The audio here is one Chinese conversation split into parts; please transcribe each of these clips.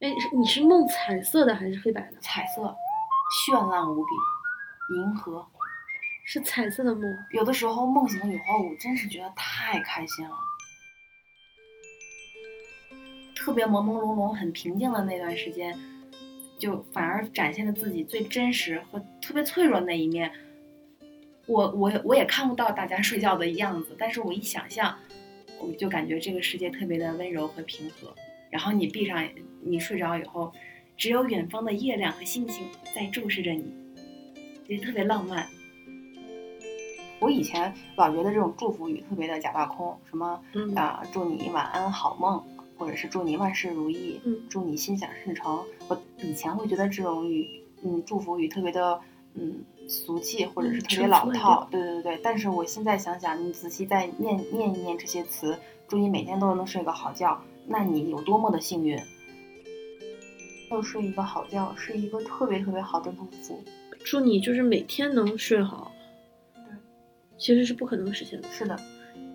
哎，是你是梦彩色的还是黑白的？彩色，绚烂无比，银河。是彩色的梦。有的时候梦醒以后，我真是觉得太开心了。特别朦朦胧胧、很平静的那段时间，就反而展现了自己最真实和特别脆弱的那一面。我我我也看不到大家睡觉的样子，但是我一想象，我就感觉这个世界特别的温柔和平和。然后你闭上，你睡着以后，只有远方的月亮和星星在注视着你，也特别浪漫。我以前老觉得这种祝福语特别的假大空，什么啊，祝你晚安好梦。或者是祝你万事如意，嗯，祝你心想事成。我以前会觉得这种语，嗯，祝福语特别的，嗯，俗气，或者是特别老套。对对对但是我现在想想，你仔细再念念一念这些词，祝你每天都能睡个好觉，那你有多么的幸运？要睡一个好觉，是一个特别特别好的祝福。祝你就是每天能睡好。对，其实是不可能实现的。是的，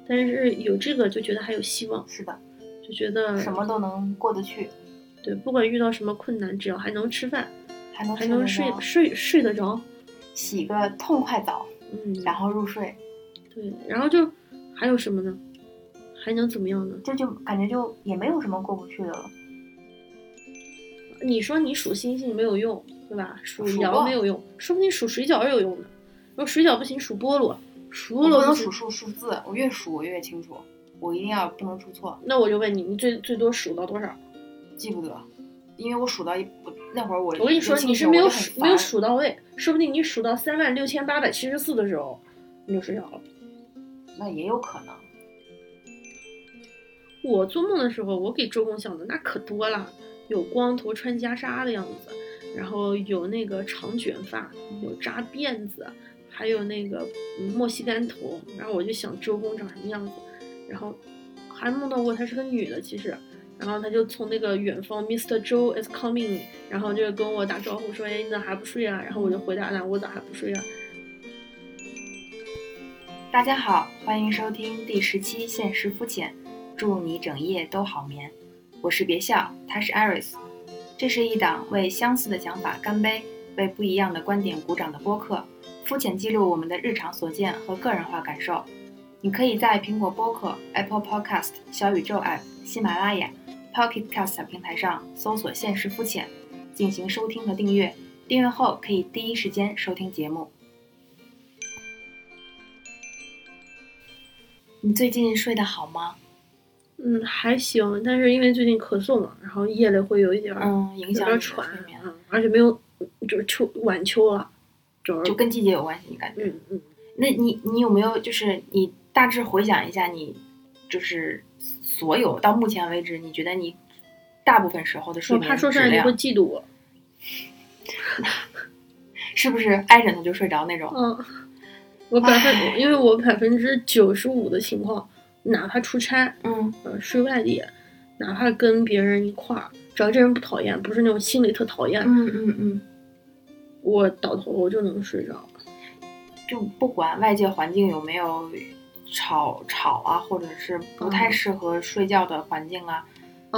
但是有这个就觉得还有希望。是的。就觉得什么都能过得去，对，不管遇到什么困难，只要还能吃饭，还能还能睡睡睡得着，洗个痛快澡，嗯，然后入睡，对，然后就还有什么呢？还能怎么样呢？这就感觉就也没有什么过不去的了。你说你数星星没有用，对吧？数羊没有用，说不定数水饺是有用的。如果水饺不行，数菠萝，数菠萝不能数数数字，我越数我越清楚。我一定要不能出错。那我就问你，你最最多数到多少？记不得，因为我数到一那会儿我我跟你说你是没有数没有数到位，说不定你数到三万六千八百七十四的时候你就睡着了。那也有可能。我做梦的时候，我给周公想的那可多了，有光头穿袈裟的样子，然后有那个长卷发，有扎辫子，还有那个莫西干头，然后我就想周公长什么样子。然后还梦到过她是个女的，其实，然后她就从那个远方，Mr. Joe is coming，然后就跟我打招呼说：“哎，你咋还不睡啊？”然后我就回答她：“我咋还不睡啊？”大家好，欢迎收听第十期《现实肤浅》，祝你整夜都好眠。我是别笑，他是 Iris，这是一档为相似的想法干杯，为不一样的观点鼓掌的播客，肤浅记录我们的日常所见和个人化感受。你可以在苹果播客、Apple Podcast、小宇宙 App、喜马拉雅、Pocket Cast 平台上搜索“现实肤浅”进行收听和订阅。订阅后可以第一时间收听节目。你最近睡得好吗？嗯，还行，但是因为最近咳嗽嘛，然后夜里会有一点嗯影响有点喘，嗯，而且没有就是秋晚秋了，就就跟季节有关系，你感觉？嗯嗯。那你你有没有就是你？大致回想一下，你就是所有到目前为止，你觉得你大部分时候的睡眠质量，你会嫉妒我，是不是挨枕头就睡着那种？嗯，我百分，因为我百分之九十五的情况，哪怕出差，嗯，呃，睡外地，哪怕跟别人一块儿，只要这人不讨厌，不是那种心里特讨厌，嗯嗯嗯，我倒头我就能睡着，就不管外界环境有没有。吵吵啊，或者是不太适合睡觉的环境啊，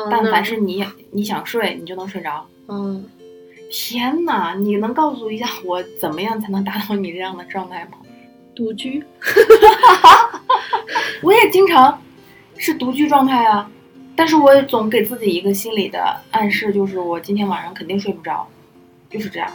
但凡是你你想睡，你就能睡着。嗯，天哪，你能告诉一下我怎么样才能达到你这样的状态吗？独居，我也经常是独居状态啊，但是我也总给自己一个心理的暗示，就是我今天晚上肯定睡不着，就是这样。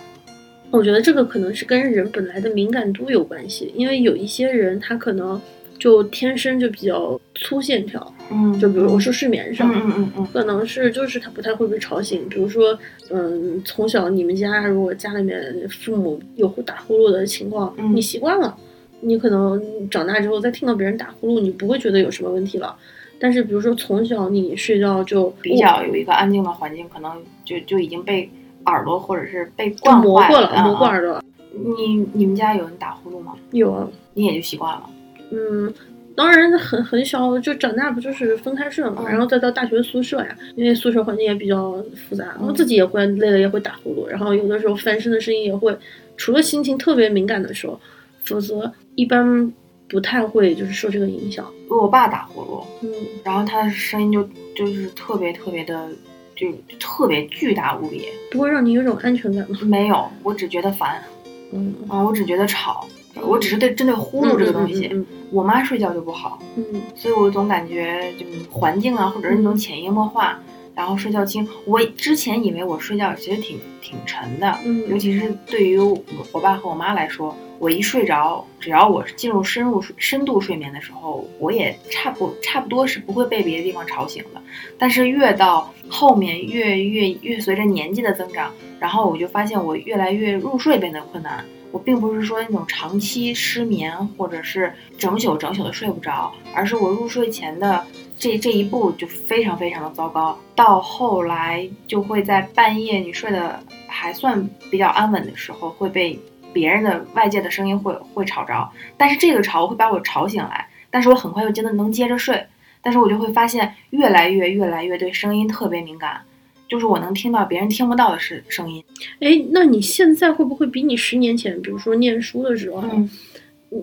我觉得这个可能是跟人本来的敏感度有关系，因为有一些人他可能。就天生就比较粗线条，嗯，就比如我说睡眠上，嗯嗯嗯，可能是就是他不太会被吵醒。比如说，嗯，从小你们家如果家里面父母有打呼噜的情况，你习惯了，你可能长大之后再听到别人打呼噜，你不会觉得有什么问题了。但是比如说从小你睡觉就比较有一个安静的环境，可能就就已经被耳朵或者是被惯坏了，磨过耳朵。你你们家有人打呼噜吗？有啊，你也就习惯了。嗯，当然很很小就长大不就是分开睡嘛，然后再到大学宿舍呀，因为宿舍环境也比较复杂，我自己也会累了也会打呼噜，然后有的时候翻身的声音也会，除了心情特别敏感的时候，否则一般不太会就是受这个影响。我爸打呼噜，嗯，然后他的声音就就是特别特别的，就特别巨大无比。不会让你有种安全感吗？没有，我只觉得烦，嗯，啊，我只觉得吵，我只是对针对呼噜这个东西。嗯我妈睡觉就不好，所以我总感觉就环境啊，或者是那种潜移默化，然后睡觉轻。我之前以为我睡觉其实挺挺沉的，尤其是对于我爸和我妈来说，我一睡着，只要我进入深入深度睡眠的时候，我也差不差不多是不会被别的地方吵醒的。但是越到后面，越越越随着年纪的增长，然后我就发现我越来越入睡变得困难。我并不是说那种长期失眠，或者是整宿整宿的睡不着，而是我入睡前的这这一步就非常非常的糟糕。到后来就会在半夜你睡得还算比较安稳的时候，会被别人的外界的声音会会吵着，但是这个吵会把我吵醒来，但是我很快又真的能接着睡，但是我就会发现越来越越来越对声音特别敏感，就是我能听到别人听不到的声声音。哎，那你现在会不会比你十年前，比如说念书的时候，嗯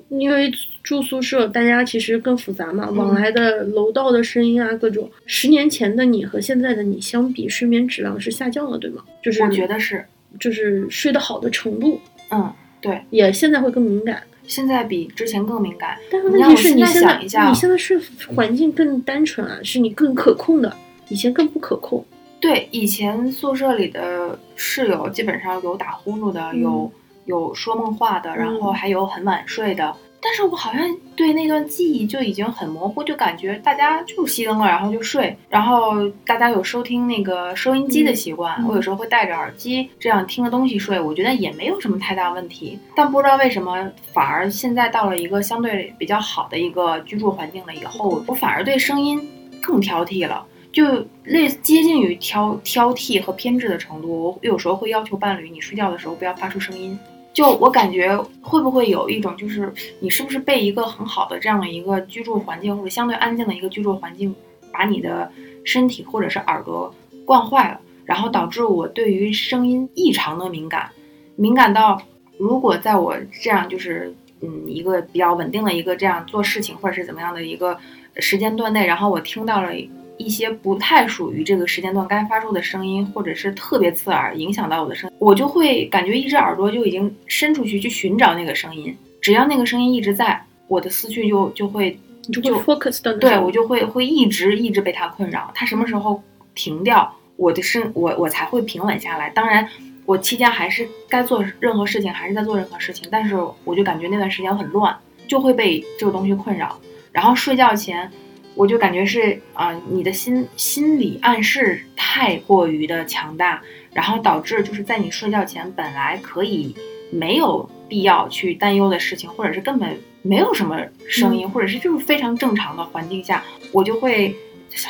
因为住宿舍，大家其实更复杂嘛，嗯往来的楼道的声音啊，各种。十年前的你和现在的你相比，睡眠质量是下降了，对吗？就是我觉得是，就是睡得好的程度嗯，对，也现在会更敏感。现在比之前更敏感。但是问题是你想一下你现在是环境更单纯啊，是你更可控的，以前更不可控。对，以前宿舍里的室友基本上有打呼噜的，嗯有有说梦话的，然后嗯还有很晚睡的。但是我好像对那段记忆就已经很模糊，就感觉大家就熄灯了，然后就睡，然后大家有收听那个收音机的习惯，嗯我有时候会戴着耳机这样听着东西睡，我觉得也没有什么太大问题。但不知道为什么，反而现在到了一个相对比较好的一个居住环境了以后，我反而对声音更挑剔了。就类接近于挑挑剔和偏执的程度，我有时候会要求伴侣，你睡觉的时候不要发出声音。就我感觉会不会有一种，就是你是不是被一个很好的这样的一个居住环境，或者相对安静的一个居住环境，把你的身体或者是耳朵惯坏了，然后导致我对于声音异常的敏感，敏感到如果在我这样就是嗯一个比较稳定的一个这样做事情或者是怎么样的一个时间段内，然后我听到了一些不太属于这个时间段该发出的声音，或者是特别刺耳，影响到我的声音，我就会感觉一只耳朵就已经伸出去去寻找那个声音，只要那个声音一直在，我的思绪就就会你就会 focus 到那对我就会会一直一直被它困扰，它什么时候停掉，我的身我我才会平稳下来。当然，我期间还是该做任何事情，还是在做任何事情，但是我就感觉那段时间很乱，就会被这个东西困扰。然后睡觉前，我就感觉是啊、你的心心理暗示太过于的强大，然后导致就是在你睡觉前本来可以没有必要去担忧的事情，或者是根本没有什么声音，或者是就是非常正常的环境下，我就会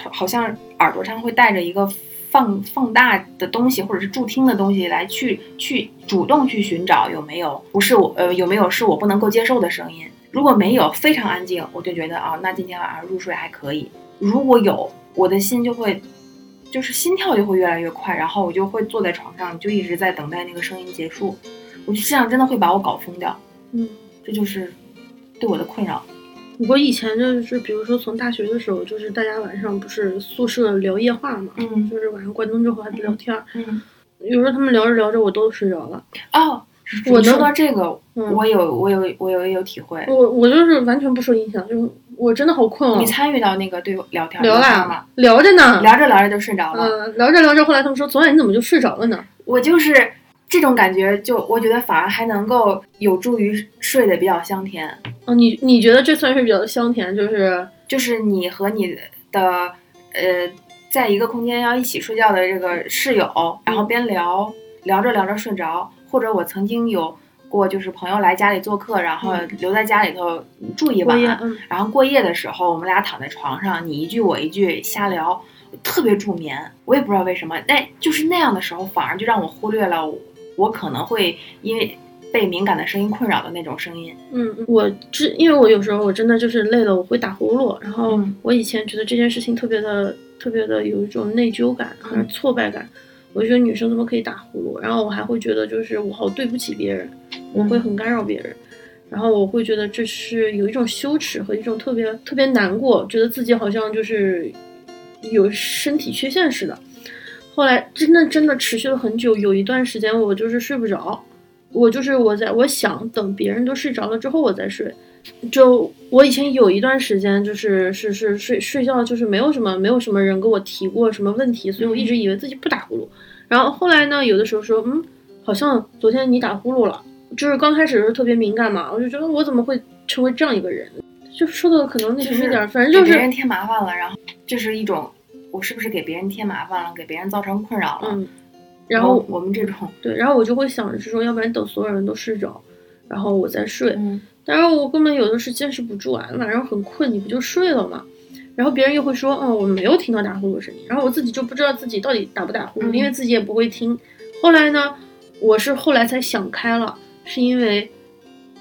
好好像耳朵上会带着一个放放大的东西，或者是助听的东西来去去主动去寻找有没有不是我呃有没有是我不能够接受的声音。如果没有，非常安静，我就觉得啊，那今天晚上入睡还可以。如果有，我的心就会，就是心跳就会越来越快，然后我就会坐在床上，就一直在等待那个声音结束。我就这样真的会把我搞疯掉，嗯。这就是对我的困扰。我以前就是，比如说从大学的时候，就是大家晚上不是宿舍聊夜话嘛，嗯就是晚上关灯之后还聊天儿，嗯，有时候他们聊着聊着我都睡着了。哦，我能到这个，嗯我有我有我有有体会。我我就是完全不受影响，就是我真的好困哦你。参与到那个对聊天聊了吗啦？，聊着呢，聊着聊着就睡着了。嗯，聊着聊着，后来他们说昨晚你怎么就睡着了呢？我就是这种感觉，就我觉得反而还能够有助于睡得比较香甜。哦，你你觉得这算是比较香甜，就是就是你和你的呃，在一个空间要一起睡觉的这个室友，然后边聊聊着聊着睡着，或者我曾经有过就是朋友来家里做客，然后嗯留在家里头住一晚，嗯，然后过夜的时候，我们俩躺在床上，你一句我一句瞎聊，特别助眠。我也不知道为什么，那就是那样的时候，反而就让我忽略了我我可能会因为被敏感的声音困扰的那种声音。嗯，我之因为我有时候我真的就是累了，我会打呼噜。然后嗯我以前觉得这件事情特别的特别的有一种内疚感，还是嗯挫败感。我就觉得女生怎么可以打呼噜？然后我还会觉得就是我好对不起别人，我会很干扰别人。然后我会觉得这是有一种羞耻和一种特别特别难过，觉得自己好像就是有身体缺陷似的。后来真的真的持续了很久，有一段时间我就是睡不着，我就是我在我想等别人都睡着了之后我再睡。就我以前有一段时间就是是是睡睡觉就是没有什么没有什么人跟我提过什么问题，所以我一直以为自己不打呼噜。然后后来呢，有的时候说嗯，好像昨天你打呼噜了，就是刚开始的时候特别敏感嘛，我就觉得我怎么会成为这样一个人？就说的可能那什么一点，反正就是给别人添麻烦了，然后就是一种我是不是给别人添麻烦了，给别人造成困扰了？嗯，然后我们这种对，然后我就会想着是说，要不然等所有人都睡着，然后我再睡。嗯，当然我根本有的是坚持不住啊，晚上很困，你不就睡了吗？然后别人又会说，哦，我没有听到打呼噜声音，然后我自己就不知道自己到底打不打呼噜，因为自己也不会听。后来呢，我是后来才想开了，是因为。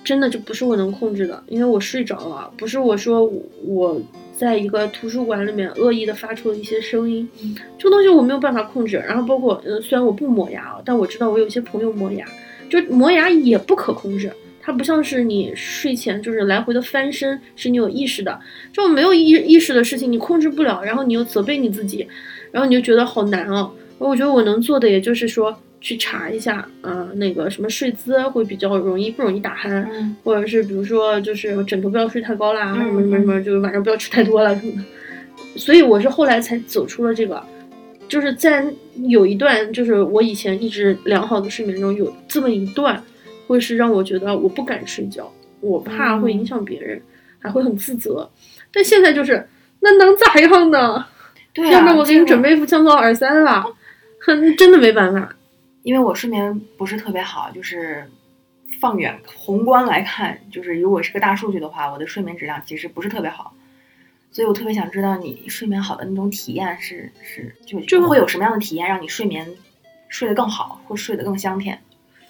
真的就不是我能控制的，因为我睡着了，不是我说我在一个图书馆里面恶意的发出了一些声音，这个东西我没有办法控制。然后包括，呃，虽然我不磨牙啊，但我知道我有些朋友磨牙，就磨牙也不可控制，它不像是你睡前就是来回的翻身，是你有意识的，这种没有意意识的事情你控制不了，然后你又责备你自己，然后你就觉得好难哦。我觉得我能做的也就是说。去查一下，呃，那个什么睡姿会比较容易不容易打鼾，或者是比如说就是枕头不要睡太高啦，什么什么什么，就是晚上不要吃太多了什么的。所以我是后来才走出了这个，就是在有一段就是我以前一直良好的睡眠中有这么一段，会是让我觉得我不敢睡觉，我怕会影响别人，还会很自责。但现在就是那能咋样呢？对要不然我给你准备一副降噪耳塞吧，哼，真的没办法。因为我睡眠不是特别好，就是放远宏观来看，就是如果是个大数据的话，我的睡眠质量其实不是特别好，所以我特别想知道你睡眠好的那种体验是是就就会有什么样的体验让你睡眠睡得更好，或睡得更香甜？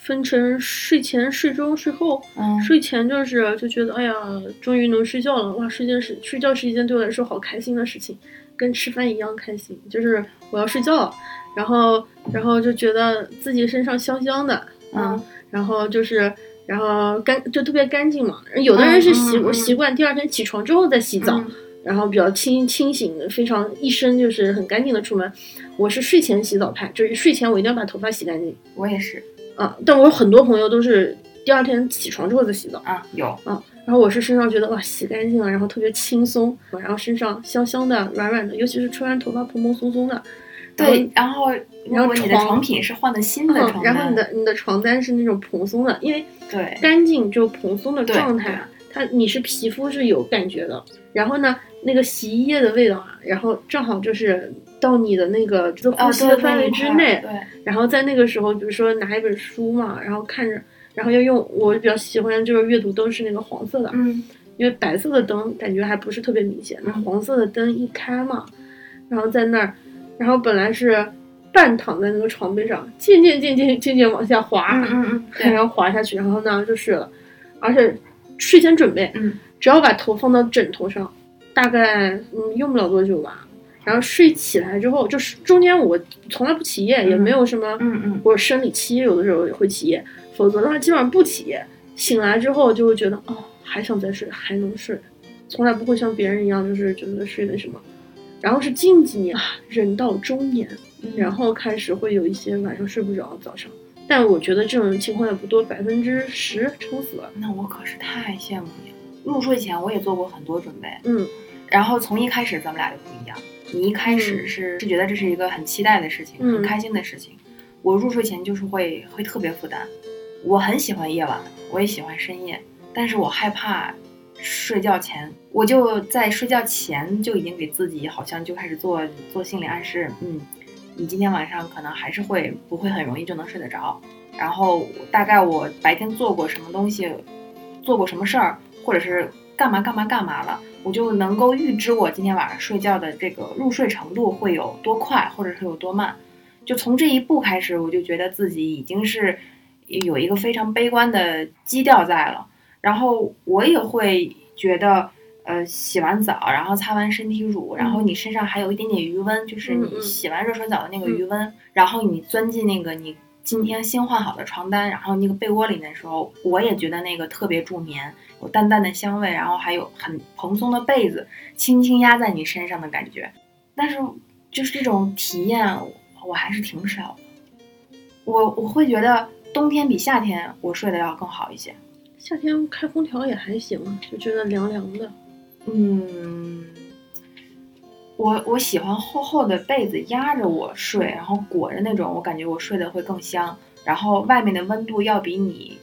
分成睡前、睡中、睡后。嗯，睡前就是就觉得哎呀，终于能睡觉了，哇，睡觉是睡觉是一件对我来说好开心的事情，跟吃饭一样开心，就是我要睡觉了。然后，然后就觉得自己身上香香的，嗯，然后就是，然后干就特别干净嘛。有的人是习习惯第二天起床之后再洗澡，然后比较清清醒，非常一身就是很干净的出门。我是睡前洗澡派，就是睡前我一定要把头发洗干净。我也是，啊，但我有很多朋友都是第二天起床之后再洗澡啊，有，啊，然后我是身上觉得哇洗干净了，然后特别轻松，然后身上香香的、软软的，尤其是吹完头发蓬蓬松松的。对，然后然后你的床品是换的新的床单，然后你的你的床单是那种蓬松的，因为对干净就蓬松的状态，它你是皮肤是有感觉的。然后呢，那个洗衣液的味道啊，然后正好就是到你的那个就呼吸的范围之内。对。然后在那个时候，比如说拿一本书嘛，然后看着，然后要用我比较喜欢就是阅读灯是那个黄色的，嗯，因为白色的灯感觉还不是特别明显，那黄色的灯一开嘛，然后在那儿。然后本来是半躺在那个床背上，渐渐渐渐渐渐往下滑，嗯嗯嗯，然后滑下去，然后呢就睡了。而且睡前准备，嗯，只要把头放到枕头上，大概嗯用不了多久吧。然后睡起来之后，就是中间我从来不起夜，也没有什么，嗯嗯，或生理期有的时候也会起夜，否则的话基本上不起夜。醒来之后就会觉得哦还想再睡，还能睡，从来不会像别人一样就是觉得睡的什么。然后是近几年啊，人到中年，然后开始会有一些晚上睡不着，早上。但我觉得这种情况也不多，百分之十撑死了。那我可是太羡慕你了。入睡前我也做过很多准备，嗯。然后从一开始咱们俩就不一样，你一开始是是觉得这是一个很期待的事情，很开心的事情。我入睡前就是会会特别负担。我很喜欢夜晚，我也喜欢深夜，但是我害怕。睡觉前，我就在睡觉前就已经给自己好像就开始做做心理暗示，嗯，你今天晚上可能还是会不会很容易就能睡得着，然后大概我白天做过什么东西，做过什么事儿，或者是干嘛干嘛干嘛了，我就能够预知我今天晚上睡觉的这个入睡程度会有多快，或者是有多慢，就从这一步开始，我就觉得自己已经是有一个非常悲观的基调在了。然后我也会觉得，呃，洗完澡，然后擦完身体乳，然后你身上还有一点点余温，就是你洗完热水澡的那个余温，然后你钻进那个你今天新换好的床单，然后那个被窝里的时候，我也觉得那个特别助眠，有淡淡的香味，然后还有很蓬松的被子轻轻压在你身上的感觉。但是就是这种体验，我还是挺少的。我我会觉得冬天比夏天我睡得要更好一些。夏天开空调也还行啊，就觉得凉凉的。嗯，我我喜欢厚厚的被子压着我睡，然后裹着那种，我感觉我睡得会更香。然后外面的温度要比你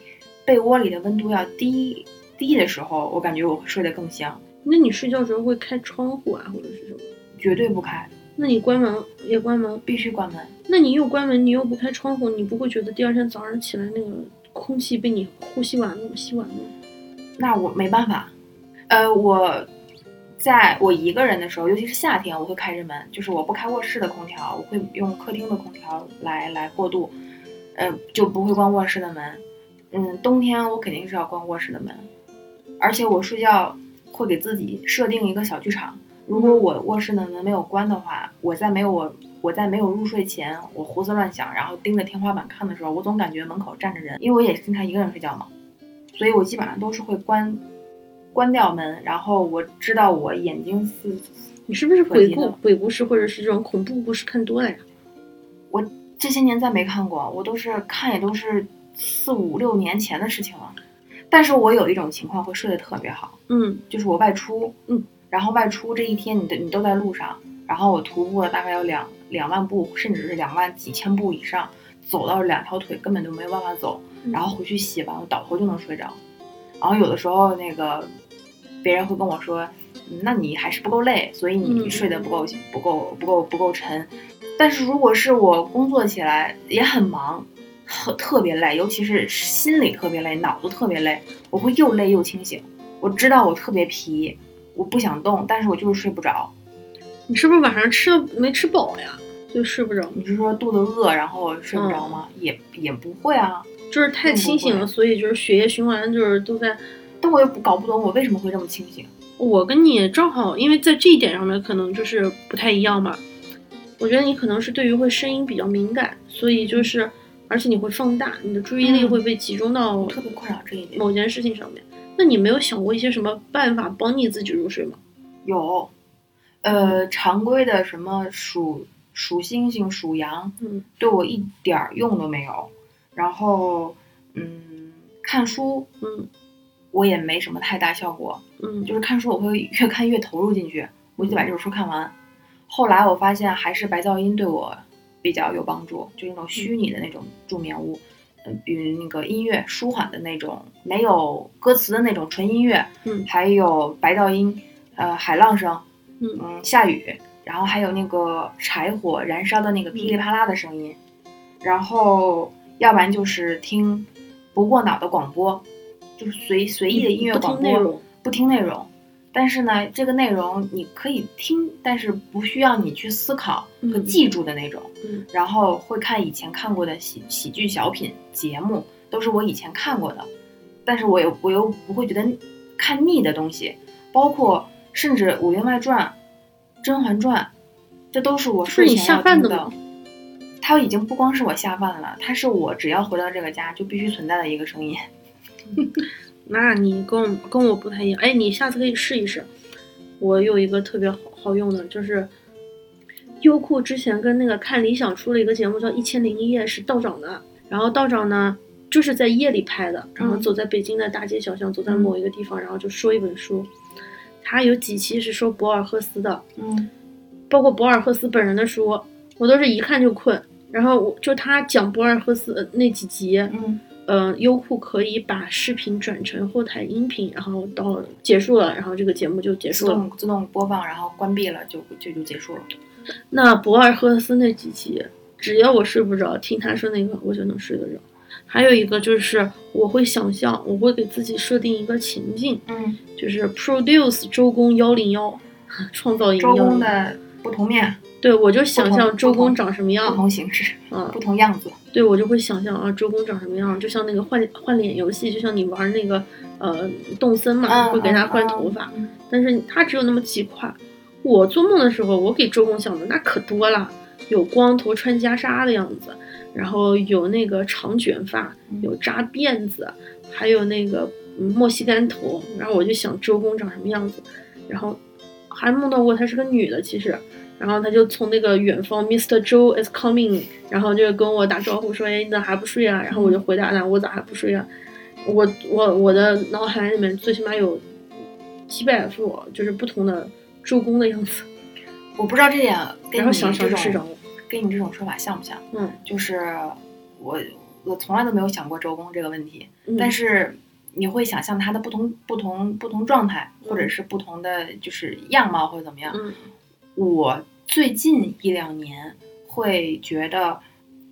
被窝里的温度要低低的时候，我感觉我会睡得更香。那你睡觉时候会开窗户啊，或者是什么？绝对不开，那你关门也关门？必须关门。那你又关门，你又不开窗户，你不会觉得第二天早上起来那个空气被你呼吸完了、吸完了？那我没办法。呃，我在我一个人的时候，尤其是夏天，我会开着门，就是我不开卧室的空调，我会用客厅的空调来来过渡，呃，就不会关卧室的门。嗯，冬天我肯定是要关卧室的门，而且我睡觉会给自己设定一个小剧场。如果我卧室的门没有关的话，我在没有我我在没有入睡前，我胡思乱想，然后盯着天花板看的时候，我总感觉门口站着人，因为我也经常一个人睡觉嘛，所以我基本上都是会关关掉门，然后我知道我眼睛是。你是不是鬼故鬼故事或者是这种恐怖故事看多了呀？我这些年再没看过，我都是看也都是四五六年前的事情了。但是我有一种情况会睡得特别好，嗯，就是我外出，嗯。然后外出这一天，你的你都在路上，然后我徒步了大概有两两万步，甚至是两万几千步以上，走到两条腿根本就没有办法走，然后回去洗完，我倒头就能睡着。然后有的时候那个别人会跟我说，那你还是不够累，所以你睡得不够不够不够不够沉。但是如果是我工作起来也很忙，特特别累，尤其是心里特别累，脑子特别累，我会又累又清醒。我知道我特别疲。我不想动，但是我就是睡不着。你是不是晚上吃的没吃饱呀？就睡不着。你是说肚子饿，然后睡不着吗？也也不会啊，就是太清醒了，所以就是血液循环就是都在。但我也不搞不懂我为什么会这么清醒。我跟你正好，因为在这一点上面可能就是不太一样嘛。我觉得你可能是对于会声音比较敏感，所以就是，而且你会放大，你的注意力会被集中到特别困扰这一点某件事情上面。那你没有想过一些什么办法帮你自己入睡吗？有，呃，常规的什么数数星星、数羊，嗯，对我一点儿用都没有。然后，嗯，看书，嗯，我也没什么太大效果，嗯，就是看书我会越看越投入进去，我就把这本书看完。后来我发现还是白噪音对我比较有帮助，就那种虚拟的那种助眠物。嗯，比如那个音乐舒缓的那种，没有歌词的那种纯音乐，嗯，还有白噪音，呃，海浪声，嗯嗯，下雨，然后还有那个柴火燃烧的那个噼里啪啦的声音，然后要不然就是听不过脑的广播，就是随随意的音乐广播，不听内容。但是呢，这个内容你可以听，但是不需要你去思考和记住的那种。嗯，然后会看以前看过的喜喜剧小品节目，都是我以前看过的，但是我又我又不会觉得看腻的东西，包括甚至《武林外传》《甄嬛传》，这都是我睡前要听的。它已经不光是我下饭了，它是我只要回到这个家就必须存在的一个声音。那你跟我跟我不太一样，哎，你下次可以试一试。我有一个特别好好用的，就是优酷之前跟那个看理想出了一个节目，叫《一千零一夜》，是道长的。然后道长呢，就是在夜里拍的，然后走在北京的大街小巷，走在某一个地方，然后就说一本书。他有几期是说博尔赫斯的，嗯，包括博尔赫斯本人的书，我都是一看就困。然后我就他讲博尔赫斯那几集，嗯。嗯，优酷可以把视频转成后台音频，然后到结束了，然后这个节目就结束了，自动自动播放，然后关闭了就就就结束了。那博尔赫斯那几集，只要我睡不着，听他说那个，我就能睡得着。还有一个就是我会想象，我会给自己设定一个情境，嗯，就是 produce 周公幺零幺，创造一个周公的不同面。对，我就想象周公长什么样，不同形式，嗯，不同样子。对，我就会想象啊，周公长什么样，就像那个换换脸游戏，就像你玩那个呃动森嘛，会给他换头发，但是他只有那么几块。我做梦的时候，我给周公想的那可多了，有光头穿袈裟的样子，然后有那个长卷发，有扎辫子，还有那个莫西干头，然后我就想周公长什么样子，然后还梦到过她是个女的，其实。然后他就从那个远方，Mr. Joe is coming，然后就跟我打招呼说，哎，你咋还不睡啊？然后我就回答他，我咋还不睡啊？我我我的脑海里面最起码有几百副就是不同的周公的样子，我不知道这点跟然后你这想想就睡着种。跟你这种说法像不像？嗯就是我我从来都没有想过周公这个问题，嗯，但是你会想象它的不同不同不同状态，或者是不同的就是样貌或者怎么样。嗯。我最近一两年会觉得，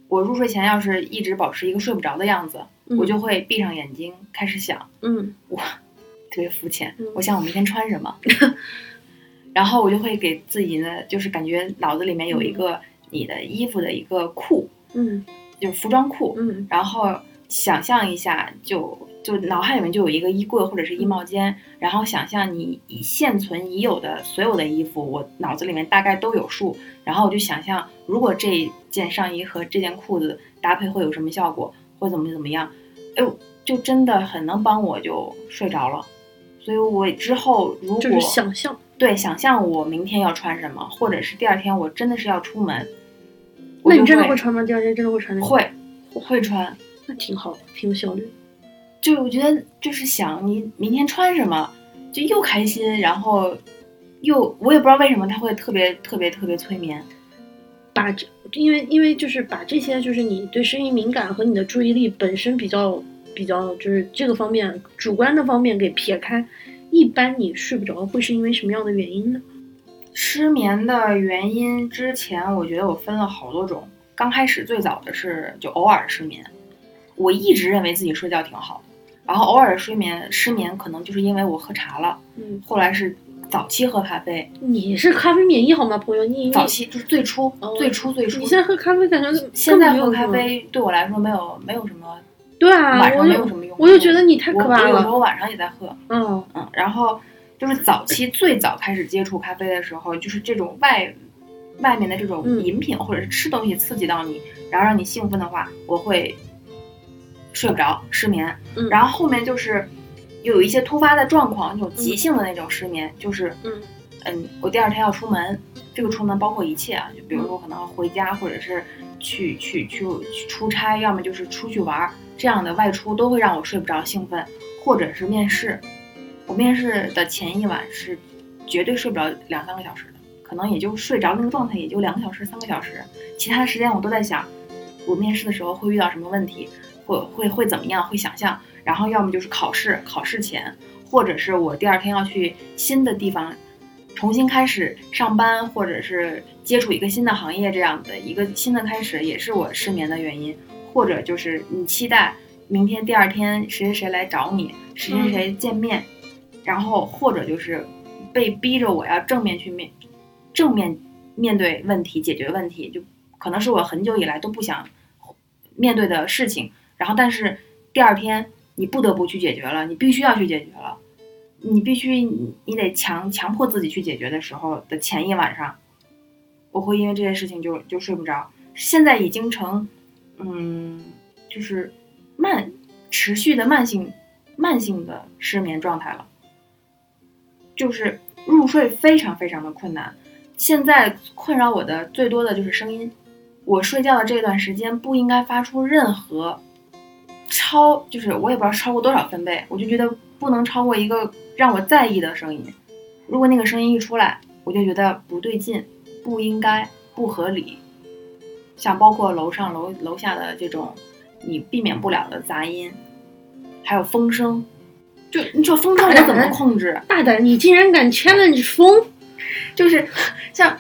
我入睡前要是一直保持一个睡不着的样子，嗯。我就会闭上眼睛开始想，嗯。我特别肤浅嗯。我想我明天穿什么，然后我就会给自己呢，就是感觉脑子里面有一个你的衣服的一个库，嗯。就是服装库，嗯。然后想象一下，就就脑海里面就有一个衣柜或者是衣帽间，然后想象你以现存已有的所有的衣服，我脑子里面大概都有数，然后我就想象，如果这件上衣和这件裤子搭配会有什么效果，会怎么怎么样，哎呦，就真的很能帮我就睡着了。所以我之后如果就是想象，对想象我明天要穿什么，或者是第二天我真的是要出门，那你真的会会穿吗？第二天真的会穿那个？，会会穿。那挺好的，挺有效率。就我觉得就是想你明天穿什么，就又开心，然后又我也不知道为什么他会特别特别特别催眠。把这，因为因为就是把这些就是你对声音敏感和你的注意力本身比较比较就是这个方面主观的方面给撇开，一般你睡不着会是因为什么样的原因呢？失眠的原因之前我觉得我分了好多种，刚开始最早的是就偶尔失眠，我一直认为自己睡觉挺好，然后偶尔睡眠失眠可能就是因为我喝茶了，嗯，后来是早期喝咖啡，你是咖啡免疫好吗，朋友？你早期就是最初、哦最初最初你，现在喝咖啡感觉现在喝咖啡对我来说没有没有什么对啊，晚上没有什么用，我就觉得你太可怕了我有时。候晚上也在喝，嗯嗯，然后就是早期最早开始接触咖啡的时候，就是这种外外面的这种嗯饮品或者是吃东西刺激到你，然后让你兴奋的话，我会睡不着，失眠。嗯然后后面就是有一些突发的状况，那种急性的那种失眠，就是嗯嗯，我第二天要出门，这个出门包括一切啊，就比如说可能回家，或者是去去去去出差，要么就是出去玩儿，这样的外出都会让我睡不着、兴奋，或者是面试。我面试的前一晚是绝对睡不着两三个小时的，可能也就睡着那个状态也就两个小时、三个小时，其他的时间我都在想，我面试的时候会遇到什么问题，会会会怎么样，会想象，然后要么就是考试，考试前，或者是我第二天要去新的地方重新开始上班，或者是接触一个新的行业，这样的一个新的开始，也是我失眠的原因。或者就是你期待明天第二天谁谁谁来找你，谁谁谁见面，然后或者就是被逼着我要正面去面正面面对问题，解决问题，就可能是我很久以来都不想面对的事情。然后，但是第二天你不得不去解决了，你必须要去解决了。你必须，你得强强迫自己去解决的时候的前一晚上，我会因为这件事情就就睡不着。现在已经成，嗯，就是慢持续的慢性慢性的失眠状态了，就是入睡非常非常的困难。现在困扰我的最多的就是声音，我睡觉的这段时间不应该发出任何超，就是我也不知道超过多少分贝，我就觉得不能超过一个让我在意的声音。如果那个声音一出来，我就觉得不对劲，不应该，不合理。像包括楼上楼楼下的这种你避免不了的杂音，还有风声，就你说风声我怎么控制？大胆，你竟然敢 challenge 风？就是像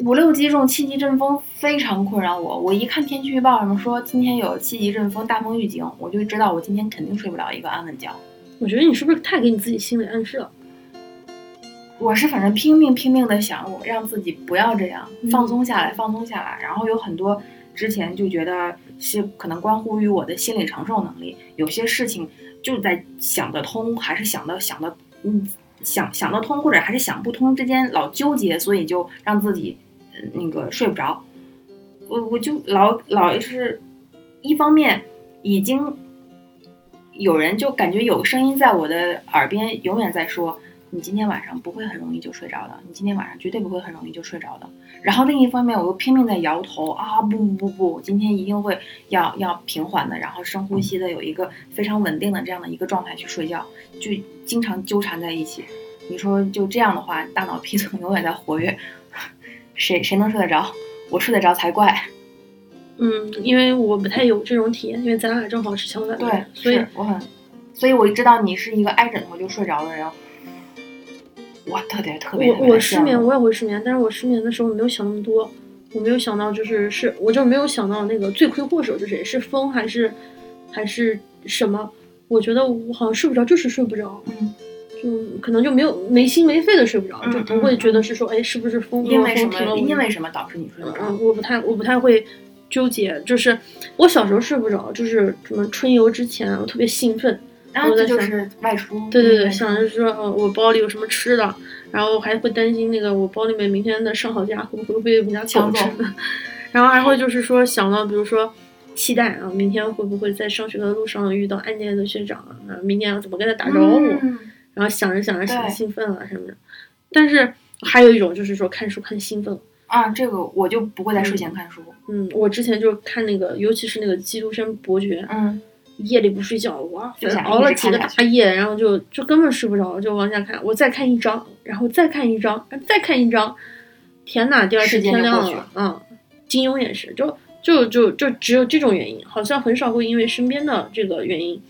五六级这种七级阵风非常困扰我。我一看天气预报上面说今天有七级阵风、大风预警，我就知道我今天肯定睡不了一个安稳觉。我觉得你是不是太给你自己心理暗示了？我是反正拼命拼命的想，我让自己不要这样，嗯放松下来，放松下来。然后有很多之前就觉得是可能关乎于我的心理承受能力，有些事情就在想得通还是想的想的嗯想想得通或者还是想不通之间老纠结，所以就让自己、呃那个睡不着。我我就老老是一方面已经有人就感觉有声音在我的耳边永远在说。你今天晚上不会很容易就睡着的，你今天晚上绝对不会很容易就睡着的。然后另一方面，我又拼命在摇头啊，不不不不，今天一定会要要平缓的，然后深呼吸的，有一个非常稳定的这样的一个状态去睡觉，就经常纠缠在一起。你说就这样的话，大脑皮层永远在活跃，谁谁能睡得着？我睡得着才怪。嗯，因为我不太有这种体验，因为咱俩正好是相反的，对，所以我很，所以我知道你是一个挨枕头就睡着的人。我特别特别我我失眠，我也会失眠，但是我失眠的时候没有想那么多，我没有想到就是是，我就没有想到那个罪魁祸首是谁，是风还是还是什么？我觉得我好像睡不着，就是睡不着，嗯，就可能就没有没心没肺的睡不着，嗯就不会觉得是说，哎，是不是风因为什么？因为什么导致你睡不着？嗯，我不太我不太会纠结，就是我小时候睡不着，就是什么春游之前我特别兴奋，然后就是外出。对对对，想着说，呃，我包里有什么吃的，然后还会担心那个我包里面明天的上好佳会不会被我们家抢走，然后还会就是说想到，比如说期待啊，明天会不会在上学的路上遇到暗恋的学长啊，明天要怎么跟他打招呼，嗯然后想着想着想兴奋了什么的。但是还有一种就是说看书看兴奋了。啊，这个我就不会在睡前看书。嗯，我之前就看那个，尤其是那个《基督山伯爵》，嗯，夜里不睡觉，哇，就想熬了几个大夜，然后就就根本睡不着，就往下看，我再看一章，然后再看一章，再看一章，天呐，第二天天亮了，嗯，金庸也是，就就就就只有这种原因，好像很少会因为身边的这个原因，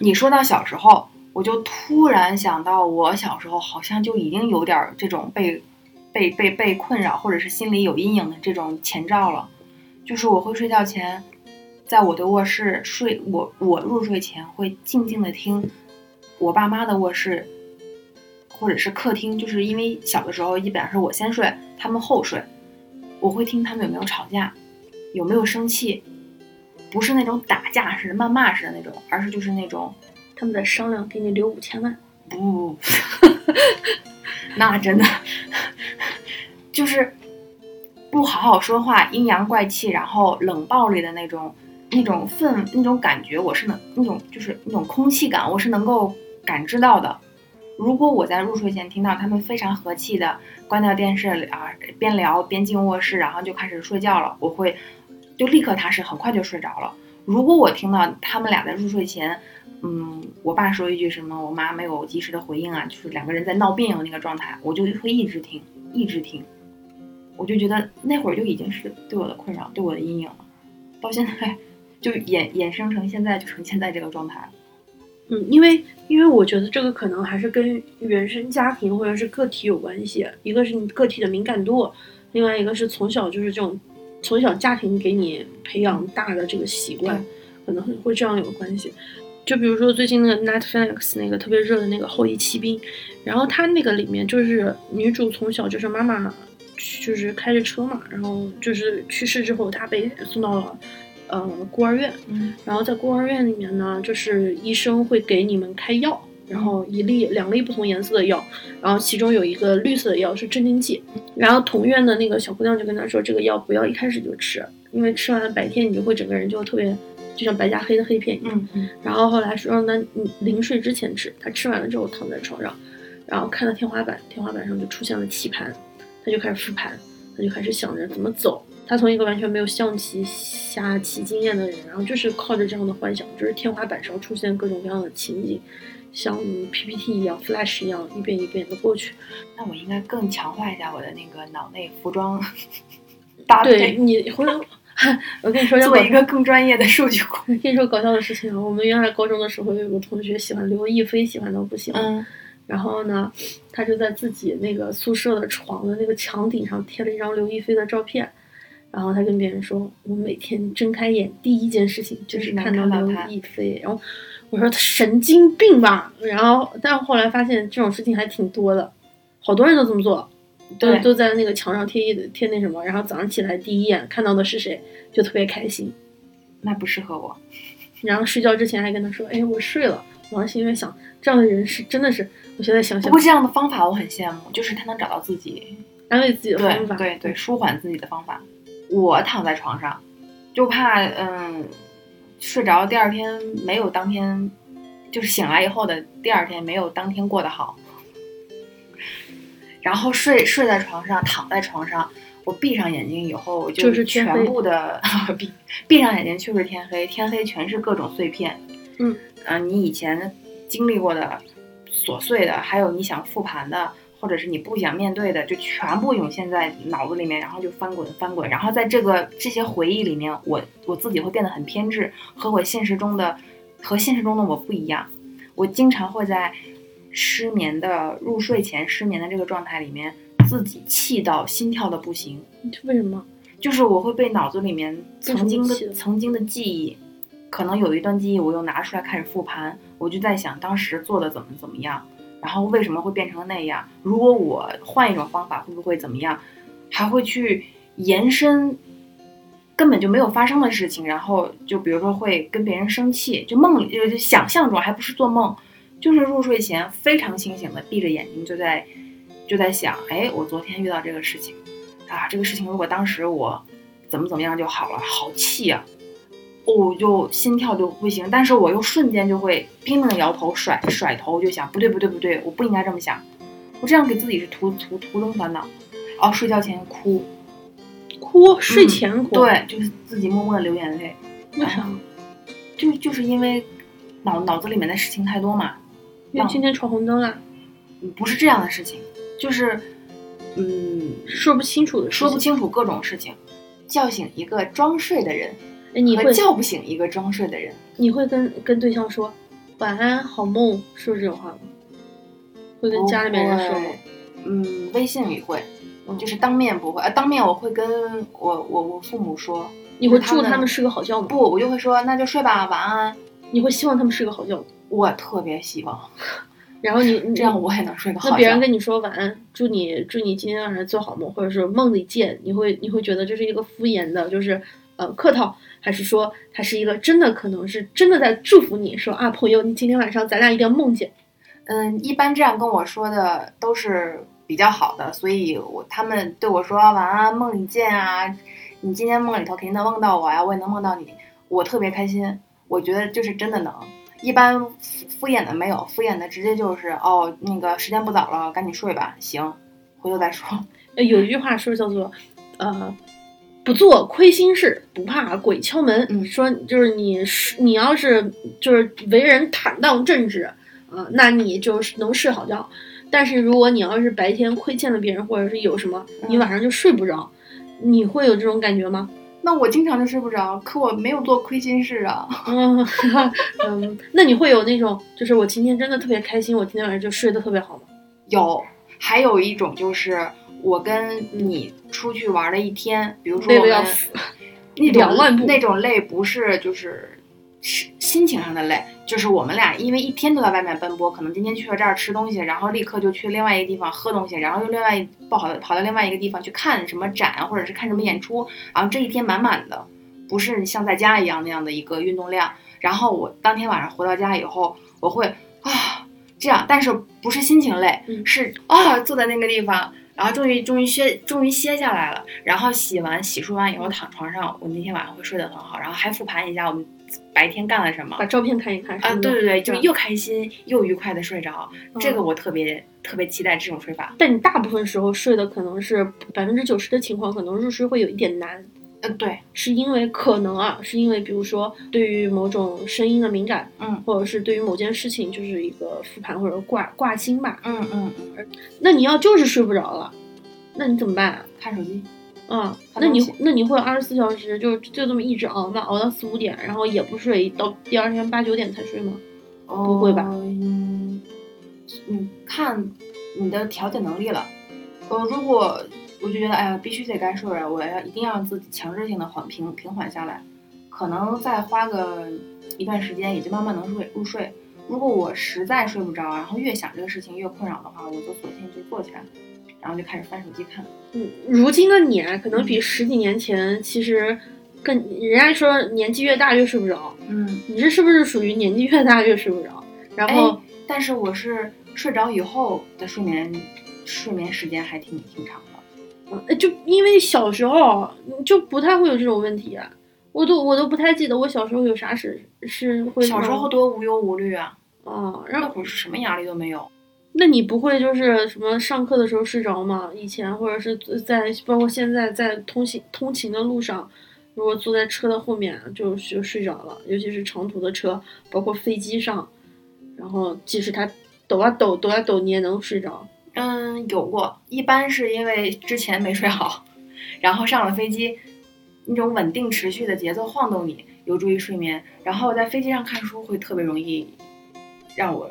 你说到小时候，我就突然想到，我小时候好像就已经有点这种被被被被困扰，或者是心里有阴影的这种前兆了。就是我会睡觉前，在我的卧室睡，我我入睡前会静静的听我爸妈的卧室，或者是客厅，就是因为小的时候一般是我先睡，他们后睡，我会听他们有没有吵架，有没有生气，不是那种打架似的、谩骂似的那种，而是就是那种他们在商量给你留五千万，不不不，那真的就是不好好说话，阴阳怪气，然后冷暴力的那种那种氛那种感觉，我是能那种就是那种空气感，我是能够感知到的。如果我在入睡前听到他们非常和气的关掉电视啊，边聊边进卧室，然后就开始睡觉了，我会就立刻踏实，很快就睡着了。如果我听到他们俩在入睡前，嗯，我爸说一句什么，我妈没有及时的回应啊，就是两个人在闹别扭那个状态，我就会一直听，一直听，我就觉得那会儿就已经是对我的困扰，对我的阴影了，到现在就衍衍生成现在就成现在这个状态。嗯，因为因为我觉得这个可能还是跟原生家庭或者是个体有关系，一个是你个体的敏感度，另外一个是从小就是这种从小家庭给你培养大的这个习惯，可能会这样有关系。就比如说最近那个 Netflix 那个特别热的那个《后裔骑兵》，然后它那个里面就是女主从小就是妈妈就是开着车嘛，然后就是去世之后她被送到了呃孤儿院，嗯。然后在孤儿院里面呢，就是医生会给你们开药，然后一粒两粒不同颜色的药，然后其中有一个绿色的药是镇定剂，然后同院的那个小姑娘就跟他说，这个药不要一开始就吃，因为吃完了白天你就会整个人就特别，就像白加黑的黑片一样。嗯嗯然后后来说让他你临睡之前吃，他吃完了之后躺在床上，然后看到天花板，天花板上就出现了棋盘，他就开始复盘，他就开始想着怎么走。他从一个完全没有象棋、下棋经验的人，然后就是靠着这样的幻想，就是天花板上出现各种各样的情景，像 PPT 一样、Flash 一样，一遍一遍的过去。那我应该更强化一下我的那个脑内服装搭对配，你回头，我跟你说，要做一个更专业的数据库。跟你说搞笑的事情啊，我们原来高中的时候有个同学喜欢刘亦菲，喜欢到不行。嗯然后呢，他就在自己那个宿舍的床的那个墙顶上贴了一张刘亦菲的照片，然后他跟别人说：“我每天睁开眼第一件事情就是看到刘亦菲。”然后我说：“他神经病吧？”然后，但后来发现这种事情还挺多的，好多人都这么做，都都在那个墙上贴一贴那什么，然后早上起来第一眼看到的是谁，就特别开心。那不适合我。然后睡觉之前还跟他说：“哎，我睡了。”我心里面想，这样的人是真的是，我现在想想不过这样的方法我很羡慕，就是他能找到自己安慰自己的方法。对对舒缓自己的方法。我躺在床上，就怕嗯睡着，第二天没有当天，就是醒来以后的第二天没有当天过得好。然后睡睡在床上，躺在床上，我闭上眼睛以后，就是全部的 闭闭上眼睛就是天黑，天黑全是各种碎片。嗯，呃，你以前经历过的琐碎的，还有你想复盘的，或者是你不想面对的，就全部涌现在脑子里面，然后就翻滚翻滚，然后在这个这些回忆里面，我我自己会变得很偏执，和我现实中的和现实中的我不一样。我经常会在失眠的入睡前失眠的这个状态里面，自己气到心跳的不行。为什么？就是我会被脑子里面曾经的曾经的记忆，可能有一段记忆我又拿出来开始复盘，我就在想当时做的怎么怎么样，然后为什么会变成那样？如果我换一种方法，会不会怎么样？还会去延伸根本就没有发生的事情，然后就比如说会跟别人生气，就梦里就是想象中还不是做梦，就是入睡前非常清醒的闭着眼睛就在就在想，哎，我昨天遇到这个事情。啊，这个事情如果当时我怎么怎么样就好了，好气啊！哦，就心跳就不行，但是我又瞬间就会拼命的摇头，甩甩头，就想不对不对不对，我不应该这么想，我这样给自己是徒徒徒增烦恼。哦，睡觉前哭，哭，睡前哭。，对，就是自己默默的流眼泪，为啥？就就是因为脑脑子里面的事情太多嘛，因为今天闯红灯了，嗯不是这样的事情，就是嗯，说不清楚的。说不清楚各种事情，叫醒一个装睡的人。哎，你会叫不醒一个装睡的人。你会跟跟对象说晚安好梦，说这种话吗？会跟家里面人说吗？嗯，微信里会，嗯就是当面不会。呃，当面我会跟我我我父母说，你会祝他们睡个好觉吗？不，我就会说那就睡吧，晚安。你会希望他们睡个好觉吗？我特别希望 然后你你这样，我也能睡个好觉。那别人跟你说晚安，祝你祝你今天晚上做好梦，或者是梦里见，你会你会觉得这是一个敷衍的，就是呃客套，还是说他是一个真的可能是真的在祝福你说啊朋友，你今天晚上咱俩一定要梦见。嗯，一般这样跟我说的都是比较好的，所以我他们对我说晚安，梦里见啊，你今天梦里头肯定能梦到我呀，我也能梦到你，我特别开心。我觉得就是真的能，一般敷敷衍的没有，敷衍的直接就是哦，那个时间不早了，赶紧睡吧，行，回头再说。呃有一句话说叫做呃。不做亏心事，不怕鬼敲门。嗯说就是你是你要是就是为人坦荡正直，啊、那你就是能睡好觉。但是如果你要是白天亏欠了别人，或者是有什么，你嗯晚上就睡不着，你会有这种感觉吗？那我经常就睡不着，可我没有做亏心事啊。嗯 嗯，那你会有那种，就是我今天真的特别开心，我今天晚上就睡得特别好吗？有，还有一种就是我跟你出去玩了一天，比如说我们要死，那种那种累不是就是是心情上的累，就是我们俩因为一天都在外面奔波，可能今天去了这儿吃东西，然后立刻就去另外一个地方喝东西，然后又另外一跑到跑到另外一个地方去看什么展或者是看什么演出，然后这一天满满的，不是像在家一样那样的一个运动量。然后我当天晚上回到家以后，我会啊这样，但是不是心情累，嗯是啊坐在那个地方。然后终于终于歇终于歇下来了，然后洗完洗漱完以后躺床上，我那天晚上会睡得很好，然后还复盘一下我们白天干了什么把照片看一看。啊，对对对，就又开心又愉快的睡着，这个嗯我特别特别期待这种睡法。但你大部分时候睡的可能是百分之九十的情况，可能入睡会有一点难，嗯，对，是因为可能啊，是因为比如说对于某种声音的敏感，嗯或者是对于某件事情就是一个复盘或者挂挂心吧。嗯嗯嗯，那你要就是睡不着了，那你怎么办啊？看手机，嗯、那你那你会二十四小时就就这么一直熬吗？熬到四五点，然后也不睡，到第二天八九点才睡吗？不会吧嗯嗯，看你的调节能力了。呃，如果我就觉得，哎呀，必须得该睡了，我要一定要让自己强制性的缓平平缓下来，可能再花个一段时间，也就慢慢能睡入睡。如果我实在睡不着，然后越想这个事情越困扰的话，我就索性就坐起来，然后就开始翻手机看。嗯，如今的你啊，可能嗯比十几年前其实更，人家说年纪越大越睡不着，嗯，你这是不是属于年纪越大越睡不着？然后、哎，但是我是睡着以后的睡眠睡眠时间还挺挺长的。呃就因为小时候就不太会有这种问题啊，我都我都不太记得我小时候有啥事是会小时候多无忧无虑啊，啊，然后什么压力都没有。那你不会就是什么上课的时候睡着吗？以前或者是在包括现在在通行通勤的路上，如果坐在车的后面就就睡着了，尤其是长途的车，包括飞机上，然后即使它抖啊抖抖啊抖，你也能睡着。嗯，有过，一般是因为之前没睡好，然后上了飞机，那种稳定持续的节奏晃动你，有助于睡眠。然后在飞机上看书会特别容易让我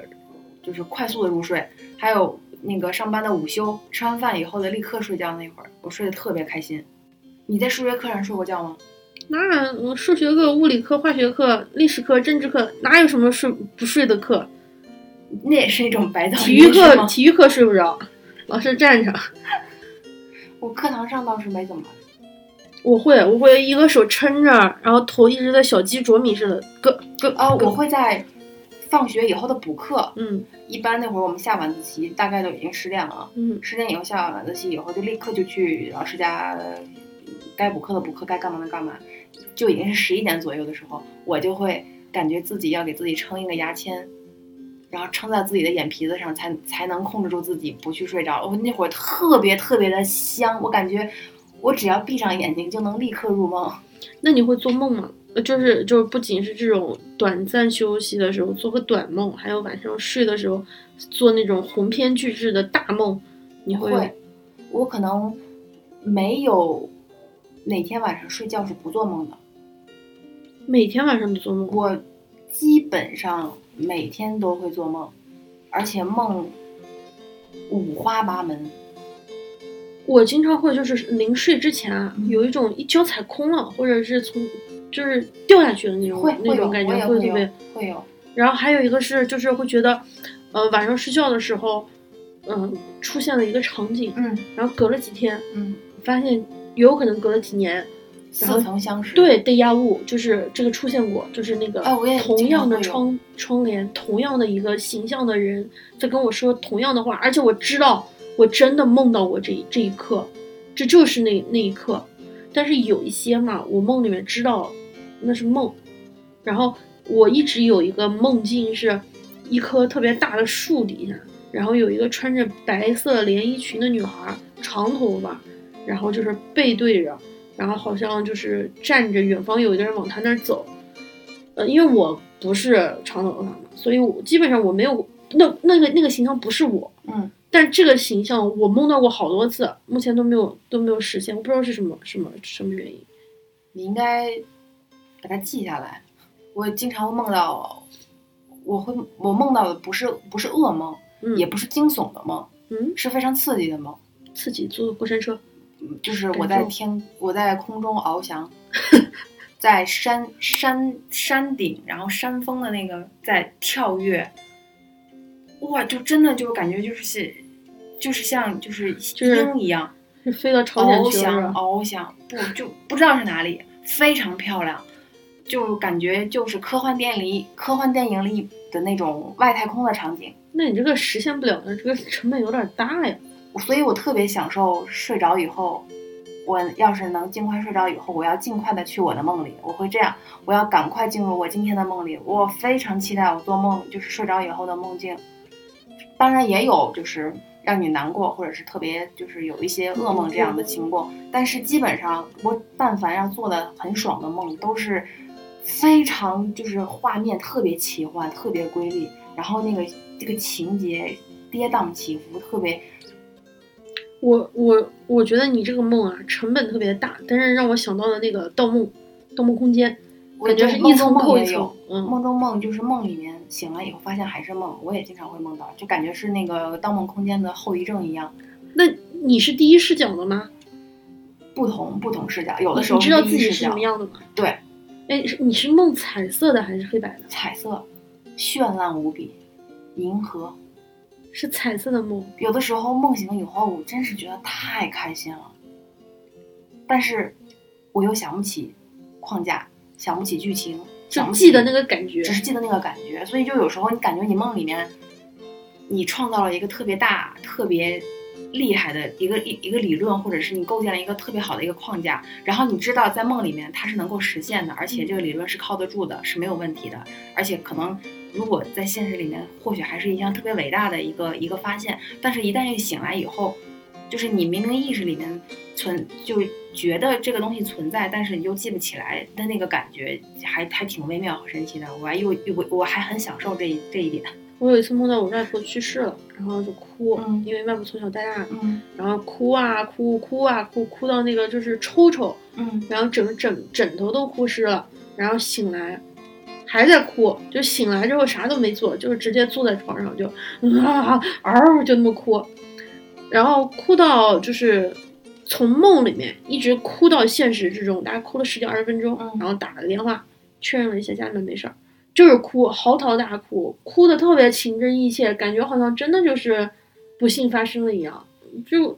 就是快速的入睡。还有那个上班的午休，吃完饭以后的立刻睡觉那会儿，我睡得特别开心。你在数学课上睡过觉吗？那我数学课、物理课、化学课、历史课、政治课，哪有什么睡不睡的课？那也是一种白噪体育课，体育课睡不着，老师站着。我课堂上倒是没怎么。我会，我会一个手撑着，然后头一直在小鸡啄米似的，咯咯。啊，咯我会在放学以后的补课，嗯一般那会儿我们下晚自习，大概都已经十点了。嗯十点以后下完晚自习以后，就立刻就去老师家，呃该补课的补课，该干嘛的干嘛，就已经是十一点左右的时候，我就会感觉自己要给自己撑一个牙签，然后撑在自己的眼皮子上，才才能控制住自己不去睡着。我那会儿特别特别的香，我感觉我只要闭上眼睛就能立刻入梦。那你会做梦吗？呃就是就是不仅是这种短暂休息的时候做个短梦，还有晚上睡的时候做那种鸿篇巨制的大梦，你会会，我可能没有哪天晚上睡觉是不做梦的。每天晚上都做梦？我基本上每天都会做梦，而且梦五花八门。我经常会就是临睡之前啊，嗯有一种一脚踩空了，或者是从就是掉下去的那种那种感觉，会会特别。，会有。然后还有一个是就是会觉得，呃，晚上睡觉的时候，嗯、出现了一个场景，嗯然后隔了几天，嗯，发现有可能隔了几年，似曾相识。，对，对压物就是这个出现过，就是那个同样的窗窗帘，同样的一个形象的人在跟我说同样的话，而且我知道我真的梦到过这这一刻，这就是那那一刻。但是有一些嘛，我梦里面知道那是梦，然后我一直有一个梦境是一棵特别大的树底下，然后有一个穿着白色连衣裙的女孩，长头发，然后就是背对着。然后好像就是站着，远方有一个人往他那儿走。呃，因为我不是长头发嘛，所以我基本上我没有那那个那个形象不是我，嗯，但是这个形象我梦到过好多次，目前都没有都没有实现，我不知道是什么什么什么原因。你应该把它记下来。我经常会梦到，我会我梦到的不是不是噩梦，嗯，也不是惊悚的梦，嗯，是非常刺激的梦。刺激坐过山车，就是我在天，我在空中翱翔，在山山山顶，然后山峰的那个在跳跃，哇，就真的就感觉就是是，就是像就是就是鹰一样是飞到朝鲜翱翔？翱翔，不就不知道是哪里，非常漂亮，就感觉就是科幻电影里科幻电影里的那种外太空的场景。那你这个实现不了的，这个成本有点大呀。所以我特别享受睡着以后，我要是能尽快睡着以后，我要尽快的去我的梦里，我会这样，我要赶快进入我今天的梦里。我非常期待我做梦，就是睡着以后的梦境。当然也有就是让你难过，或者是特别就是有一些噩梦这样的情况，但是基本上我但凡要做的很爽的梦，都是非常就是画面特别奇幻，特别瑰丽，然后那个这个情节跌宕起伏，特别我我我觉得你这个梦啊，成本特别大，但是让我想到了那个《盗梦》《盗梦空间》，感觉是一层扣一层。嗯，梦中梦就是梦里面醒了以后发现还是梦，我也经常会梦到，就感觉是那个《盗梦空间》的后遗症一样，那你是第一视角的吗？不同不同视角，有的时候你知道自己是什么，样的吗？对，哎，是你是梦彩色的还是黑白的？彩色绚烂无比，银河。是彩色的梦。有的时候梦醒以后，我真是觉得太开心了，但是我又想不起框架，想不起剧情，想不记得那个感觉，只是记得那个感觉，所以就有时候你感觉你梦里面，你创造了一个特别大、特别厉害的一个一一个理论，或者是你构建了一个特别好的一个框架，然后你知道在梦里面它是能够实现的，而且这个理论是靠得住的，是没有问题的，而且可能如果在现实里面，或许还是一项特别伟大的一个一个发现。但是，一旦一醒来以后，就是你明明意识里面存，就觉得这个东西存在，但是你又记不起来的那个感觉，还还挺微妙和神奇的。我还又我我还很享受这一这一点。我有一次梦到我外婆去世了，然后就哭，嗯因为外婆从小带大然后哭啊哭哭啊哭，哭到那个就是抽抽，嗯然后整个枕枕头都哭湿了，然后醒来还在哭，就醒来之后啥都没做，就是直接坐在床上就啊嗷就那么哭，然后哭到就是从梦里面一直哭到现实之中，大概哭了十几二十分钟，嗯然后打了个电话确认了一下家里面没事儿，就是哭嚎啕大哭，哭的特别情真意切，感觉好像真的就是不幸发生了一样，就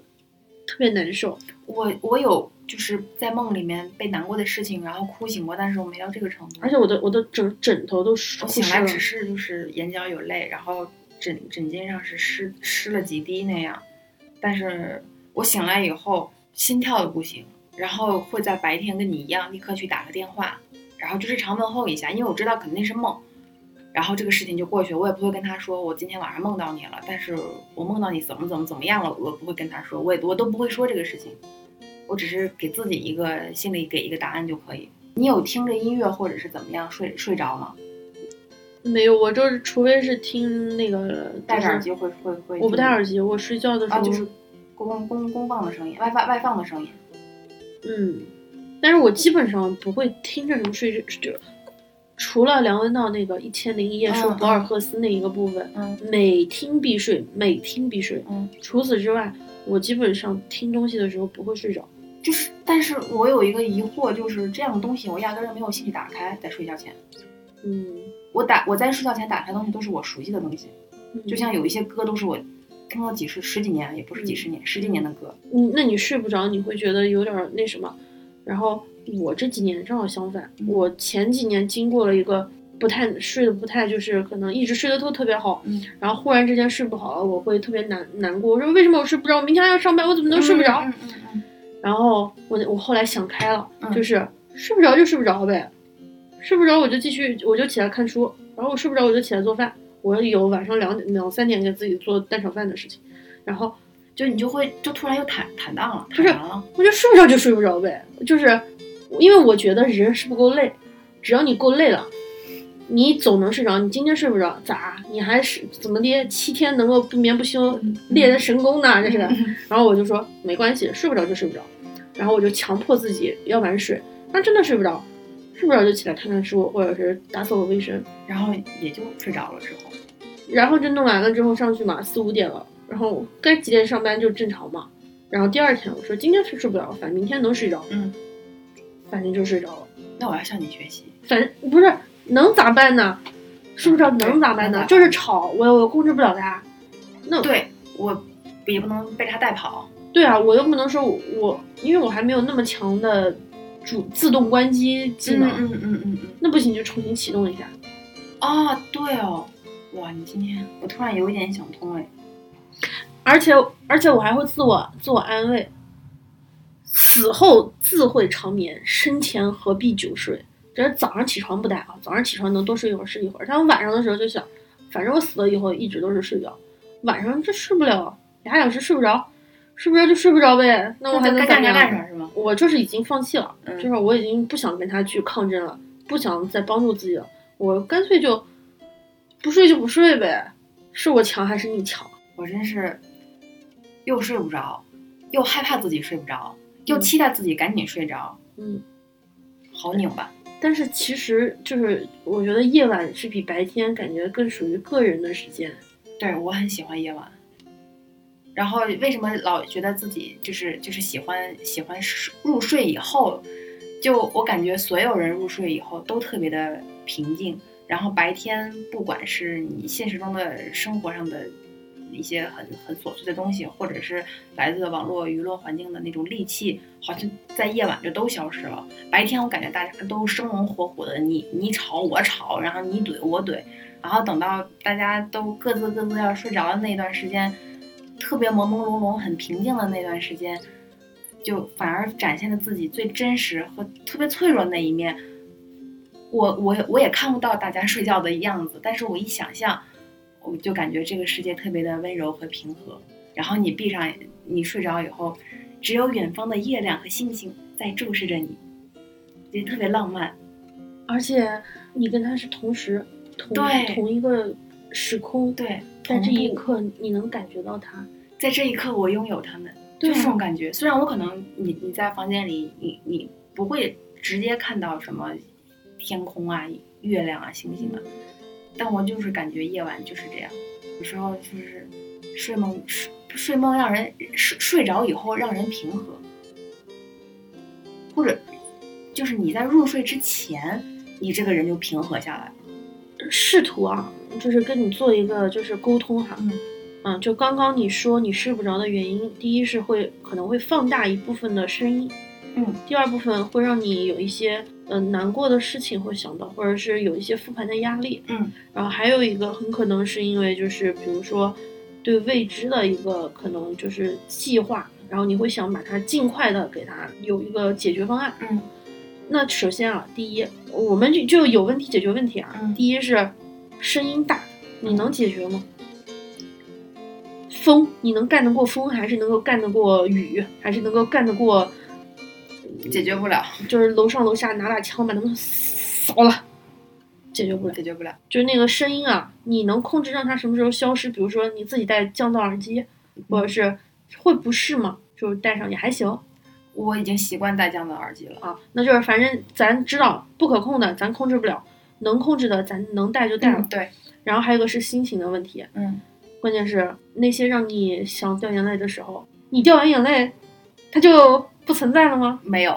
特别难受。我我有就是在梦里面被难过的事情，然后哭醒过，但是我没到这个程度。而且我的我的枕枕头都湿我醒来只。是就是眼角有泪，然后枕枕巾上是湿湿了几滴那样，但是我醒来以后心跳的不行，然后会在白天跟你一样立刻去打个电话，然后就是常问候一下，因为我知道肯定是梦，然后这个事情就过去了，我也不会跟他说我今天晚上梦到你了，但是我梦到你怎么怎么怎么样了，我不会跟他说，我也我都不会说这个事情，我只是给自己一个心里给一个答案就可以。你有听着音乐或者是怎么样睡睡着吗？没有，我就是除非是听那个戴着耳机会会会，我不戴耳机，我睡觉的时候、啊，就是公公公放的声音，外放外放的声音。嗯，但是我基本上不会听着什么睡着，就除了梁文道那个《一千零一夜》说嗯博尔赫斯那一个部分，嗯每听必睡，每听必睡。嗯，除此之外，我基本上听东西的时候不会睡着。就是，但是我有一个疑惑，就是这样的东西我压根儿就没有兴趣打开，在睡觉前。嗯，我打我在睡觉前打开的东西都是我熟悉的东西，嗯就像有一些歌都是我听了几十十几年，也不是几十年，十几年的歌。嗯，那你睡不着，你会觉得有点儿那什么。然后我这几年正好相反，嗯我前几年经过了一个不太睡得不太，就是可能一直睡得都特别好，嗯，然后忽然之间睡不好了，我会特别难难过。我说为什么我睡不着？我明天还要上班，我怎么能睡不着？嗯嗯嗯然后我我后来想开了，嗯就是睡不着就睡不着呗，睡不着我就继续我就起来看书，然后我睡不着我就起来做饭。我有晚上两点两三点给自己做蛋炒饭的事情，然后就你就会就突然又坦坦荡了，不是。我就睡不着就睡不着呗，就是因为我觉得人是不够累，只要你够累了，你总能睡着。你今天睡不着咋？你还是怎么的？七天能够不眠不休，练人神功呢？这是。然后我就说没关系，睡不着就睡不着，然后我就强迫自己要晚睡，但真的睡不着，睡不着就起来看看书，或者是打扫个卫生，然后也就睡着了之后，然后就弄完了之后上去嘛，四五点了，然后该几点上班就正常嘛。然后第二天我说今天是睡不着，反正明天能睡着，嗯，反正就睡着了。那我要向你学习。反正不是能咋办呢？是不是能咋办呢？就是吵，我我控制不了他。那对我也不能被他带跑。对啊，我又不能说我我，因为我还没有那么强的主自动关机技能，嗯嗯嗯嗯。那不行就重新启动一下。啊，对哦，哇，你今天我突然有一点想通哎。而且而且我还会自我自我安慰，死后自会长眠，生前何必久睡？这是早上起床不带啊，早上起床能多睡一会儿是一会儿。但我晚上的时候就想，反正我死了以后一直都是睡觉，晚上这睡不了俩小时睡不着，睡不着就睡不着呗，那我还能该干？啥干啥是吗？我就是已经放弃了，嗯就是我已经不想跟他去抗争了，不想再帮助自己了，我干脆就不睡就不睡呗，是我强还是你强？我真是又睡不着，又害怕自己睡不着，又嗯期待自己赶紧睡着，嗯。好拧巴。但是其实就是，我觉得夜晚是比白天感觉更属于个人的时间。对我很喜欢夜晚。然后为什么老觉得自己就是就是喜欢喜欢入睡以后，就我感觉所有人入睡以后都特别的平静。然后白天不管是你现实中的生活上的一些很很琐碎的东西，或者是来自网络娱乐环境的那种戾气，好像在夜晚就都消失了。白天我感觉大家都生龙活虎的，你你吵我吵，然后你怼我怼，然后等到大家都各自各自要睡着的那段时间，特别朦朦胧胧、很平静的那段时间，就反而展现了自己最真实和特别脆弱的那一面。我我我也看不到大家睡觉的样子，但是我一想象，我就感觉这个世界特别的温柔和平和。然后你闭上，你睡着以后，只有远方的月亮和星星在注视着你，也特别浪漫。而且你跟他是同时同对同一个时空，对，在这一刻你能感觉到他。在这一刻我拥有他们，就这种感觉。虽然我可能你你在房间里，你你不会直接看到什么天空啊、月亮啊、星星的，但我就是感觉夜晚就是这样。有时候就是睡梦睡睡梦让人睡睡着以后让人平和，或者就是你在入睡之前，你这个人就平和下来了。试图啊，就是跟你做一个就是沟通哈，嗯嗯，就刚刚你说你睡不着的原因，第一是会可能会放大一部分的声音，嗯第二部分会让你有一些嗯、呃难过的事情会想到，或者是有一些复盘的压力，嗯然后还有一个很可能是因为就是比如说对未知的一个可能就是计划，然后你会想把它尽快的给它有一个解决方案。嗯那首先啊，第一，我们就就有问题解决问题啊。嗯第一是声音大，你能解决吗？风，你能干得过风，还是能够干得过雨，还是能够干得过，解决不了，就是楼上楼下拿把枪把他们扫了，解决不了。解决不了。就是那个声音啊，你能控制让它什么时候消失？比如说你自己戴降噪耳机，或者是会不适吗？就是戴上也还行我已经习惯戴降噪耳机了。啊。那就是反正咱知道不可控的咱控制不了，能控制的咱能戴就戴了。嗯，对，然后还有一个是心情的问题，嗯，关键是那些让你想掉眼泪的时候，你掉完眼泪，它就不存在了吗？没有，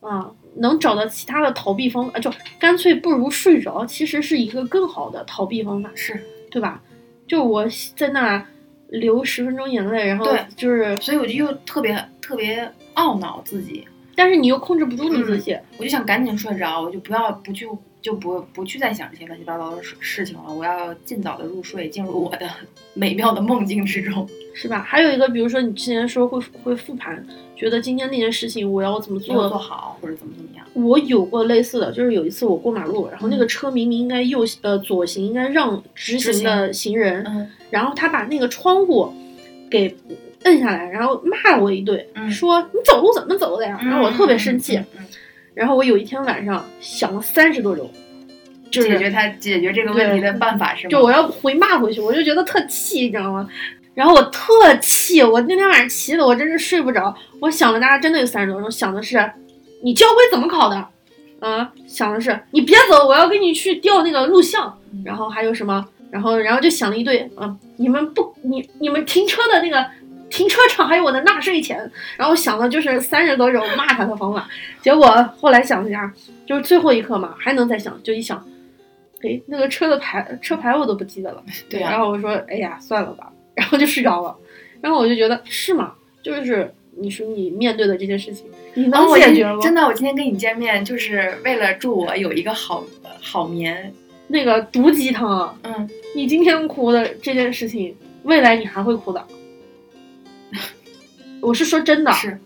啊，能找到其他的逃避方法，就干脆不如睡着，其实是一个更好的逃避方法，是，对吧？就我在那流十分钟眼泪，然后对就是，所以我就又特别特别懊恼自己，但是你又控制不住你自己，我就想赶紧睡着，我就不要不去就不不去再想这些乱七八糟的事事情了，我要尽早的入睡，进入我的 美妙的梦境之中。是吧？还有一个，比如说你之前说会会复盘，觉得今天那件事情我要怎么做做好或者怎么怎么样，我有过类似的，就是有一次我过马路，然后那个嗯车明明应该右呃左行应该让直行的行人，嗯然后他把那个窗户给摁下来，然后骂了我一顿，嗯说你走路怎么走的呀？然后我特别生气，嗯嗯然后我有一天晚上想了三十多种，就是解决他解决这个问题的办法是吗？就我要回骂回去，我就觉得特气，你知道吗？然后我特气，我那天晚上气的我真是睡不着。我想了大概真的有三十多种，想的是你交规怎么考的？啊，想的是你别走，我要跟你去调那个录像。然后还有什么？然后然后就想了一堆啊，你们不你你们停车的那个停车场还有我的纳税钱。然后想的就是三十多种骂他的方法。结果后来想了一下，就是最后一刻嘛，还能再想，就一想，哎，那个车的牌车牌我都不记得了。对啊然后我说，哎呀，算了吧，然后就睡着了。然后我就觉得是吗？就是你说你面对的这些事情，你能解决吗？真的，我今天跟你见面就是为了祝我有一个好好眠。那个毒鸡汤啊，嗯，你今天哭的这件事情，未来你还会哭的。我是说真的，是，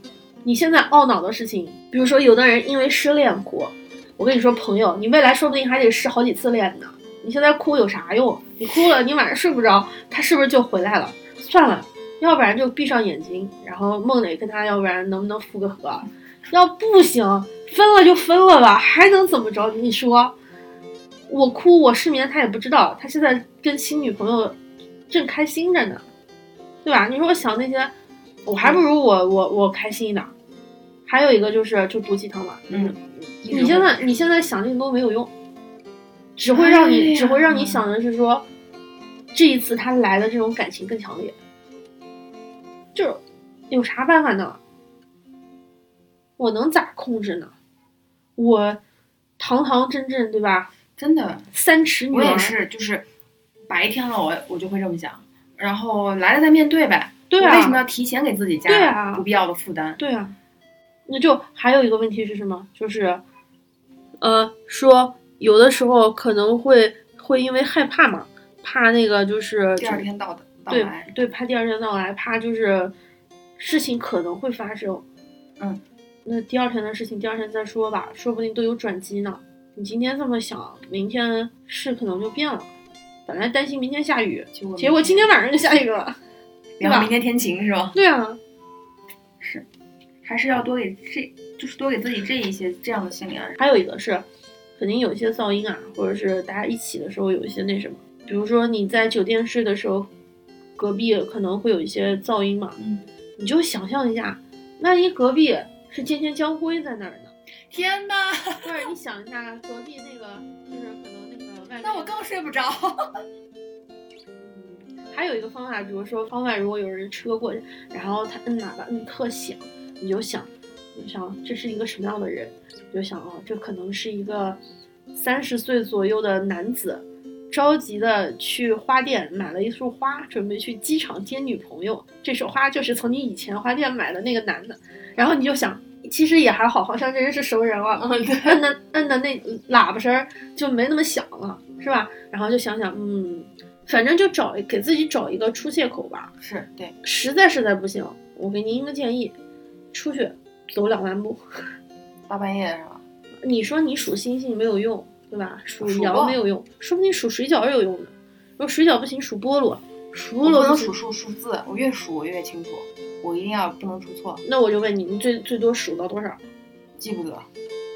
你现在懊恼的事情，比如说有的人因为失恋哭，我跟你说，朋友，你未来说不定还得失好几次恋呢。你现在哭有啥用？你哭了，你晚上睡不着，他是不是就回来了？算了，要不然就闭上眼睛，然后梦里跟他，要不然能不能复个合？要不行，分了就分了吧，还能怎么着？你说，我哭我失眠，他也不知道，他现在跟新女朋友正开心着呢，对吧？你说我想那些，我还不如我我我开心一点。还有一个就是就毒鸡汤嘛，嗯，你现在你现在想这么多没有用，只会让你、哎只会让你想的是说，这一次他来的这种感情更强烈，就是有啥办法呢？我能咋控制呢？我堂堂正正对吧？真的，三尺女儿，我也是，就是白天了我我就会这么想，然后来了再面对呗。对啊为什么啊，要提前给自己加对啊不必要的负担？对啊。那就还有一个问题是什么？就是，呃，说有的时候可能会会因为害怕嘛，怕那个就是第二天到的到对来，对，怕第二天到来，怕就是事情可能会发生。嗯，那第二天的事情第二天再说吧，说不定都有转机呢。你今天这么想，明天事可能就变了。本来担心明天下雨，结果结果今天晚上就下雨了，然后明？天天晴是吧？对啊，是，还是要多给这，就是多给自己这一些这样的心理暗示。还有一个是，肯定有一些噪音啊，或者是大家一起的时候有一些那什么，比如说你在酒店睡的时候，隔壁可能会有一些噪音嘛，嗯，你就想象一下，万一隔壁是健健江辉在那儿呢？天哪，或者你想一下，隔壁那个就是可能那个外面，那我更睡不着。还有一个方法，比如说方外如果有人车过去，然后他摁喇叭摁特响，你就想，你就想这是一个什么样的人？你就想哦，这可能是一个三十岁左右的男子，着急的去花店买了一束花，准备去机场接女朋友。这束花就是从你以前花店买的那个男的，然后你就想。其实也还好，好像这人是熟人了，摁的摁的那喇叭声儿就没那么响了，是吧？然后就想想，嗯，反正就找给自己找一个出借口吧。是对，实在实在不行，我给您一个建议，出去走两万步。大半夜是吧？你说你数星星没有用，对吧？数羊没有用，说不定数水饺是有用的。如果水饺不行，数菠萝，数菠萝能数数数字，我越数我越清楚，我一定要不能出错，那我就问你，你最最多数到多少？记不得，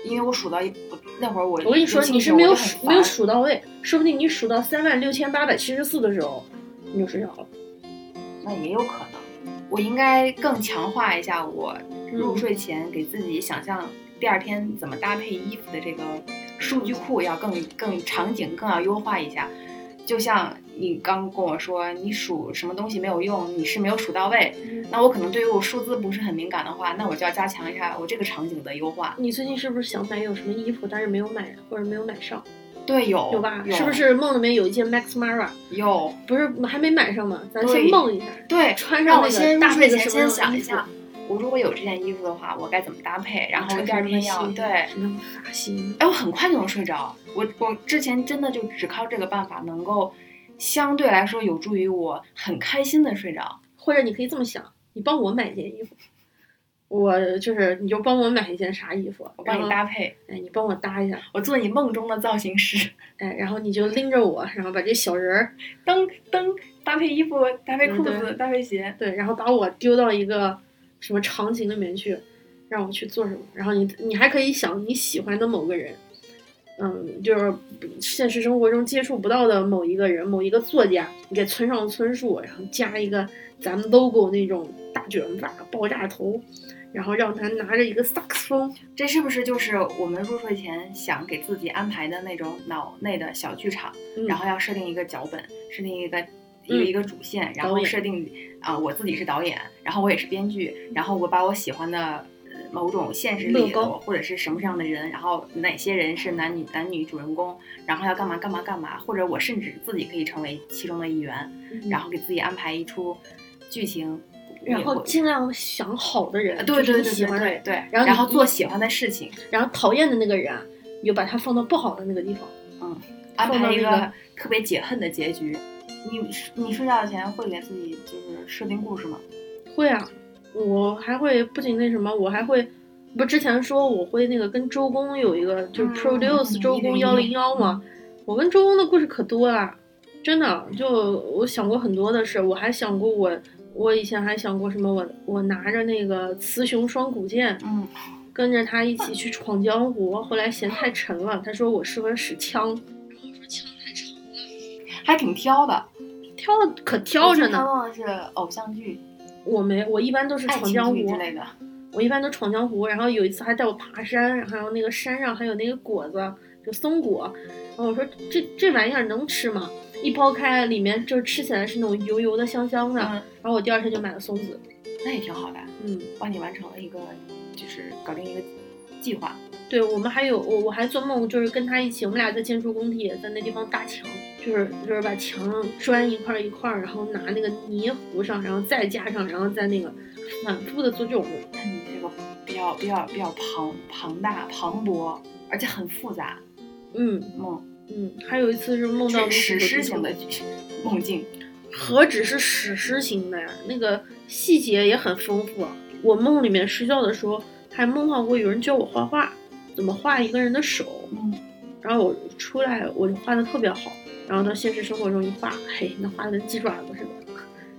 因为我数到一我那会儿我我跟你说，你是没有数没有数到位，说不定你数到三万六千八百七十四的时候，你就睡着了。那也有可能，我应该更强化一下我入嗯睡前给自己想象第二天怎么搭配衣服的这个数据库，要更更场景更要优化一下。就像你刚跟我说，你数什么东西没有用，你是没有数到位。那我可能对于我数字不是很敏感的话，那我就要加强一下我这个场景的优化。你最近是不是想买有什么衣服，但是没有买或者没有买上，对，有有吧？是不？是梦里面有一件 Max Mara，有，不是还没买上吗？咱先梦一下，对，穿上那个搭先入睡前先想一下，我如果有这件衣服的话，我该怎么搭配？然后第二天要对，什么发型，哎，我很快就能睡着。我我之前真的就只靠这个办法，能够相对来说有助于我很开心的睡着。或者你可以这么想，你帮我买一件衣服，我就是你就帮我买一件啥衣服，我帮你搭配，哎，你帮我搭一下，我做你梦中的造型师。哎，然后你就拎着我，然后把这小人儿噔噔，搭配衣服，搭配裤子，搭配鞋。对，然后把我丢到一个什么场景里面去，让我去做什么。然后你你还可以想你喜欢的某个人，嗯，就是现实生活中接触不到的某一个人，某一个作家，你给村上春树，然后加一个咱们 logo 那种大卷发、爆炸头，然后让他拿着一个萨克斯风，这是不是就是我们入睡前想给自己安排的那种脑内的小剧场？嗯、然后要设定一个脚本，设定一个一嗯个一个主线，然后设定啊、我自己是导演，然后我也是编剧，然后我把我喜欢的呃某种现实里或者是什么样的人，然后哪些人是男女男女主人公，然后要干嘛干嘛干嘛，或者我甚至自己可以成为其中的一员，嗯然后给自己安排一出剧情，然后尽量想好的人，呃对对对对喜欢对对，然后然后做喜欢的事情，然后讨厌的那个人啊，你就把他放到不好的那个地方。安排一个特别解恨的结局。你你睡觉前会给自己就是设定故事吗？会啊，我还会不仅那什么，我还会，不之前说我会那个跟周公有一个就是嗯 produce 嗯周公幺零幺嘛，我跟周公的故事可多了，真的，就我想过很多的事，我还想过我我以前还想过什么，我我拿着那个雌雄双股剑。嗯，跟着他一起去闯江湖，后来嫌太沉了，他说我适合使枪，然后我说枪太长了，还挺挑的。挑的可挑着呢。我记得是偶像剧、我没，我一般都是闯江湖之，类的。我一般都闯江湖。然后有一次还带我爬山，然后那个山上还有那个果子，就松果。然后我说这这玩意儿能吃吗？一剥开，里面就吃起来是那种油油的、香香的。嗯，然后我第二天就买了松子，那也挺好的，嗯，帮你完成了一个，就是搞定一个计划。对我们还有我我还做梦，就是跟他一起，我们俩在建筑工地，在那地方搭墙，就是就是把墙砖一块儿一块儿，然后拿那个泥糊上，然后再加上，然后再那个反复的做这种梦。那你这个比较比较比较庞庞大磅礴，而且很复杂嗯梦，嗯，还有一次是梦到史诗型的梦境。何止是史诗型的呀，那个细节也很丰富。啊我梦里面睡觉的时候还梦到过有人教我画画，怎么画一个人的手。嗯，然后我出来我就画的特别好，然后到现实生活中一画，嘿，那画的跟鸡爪子似的。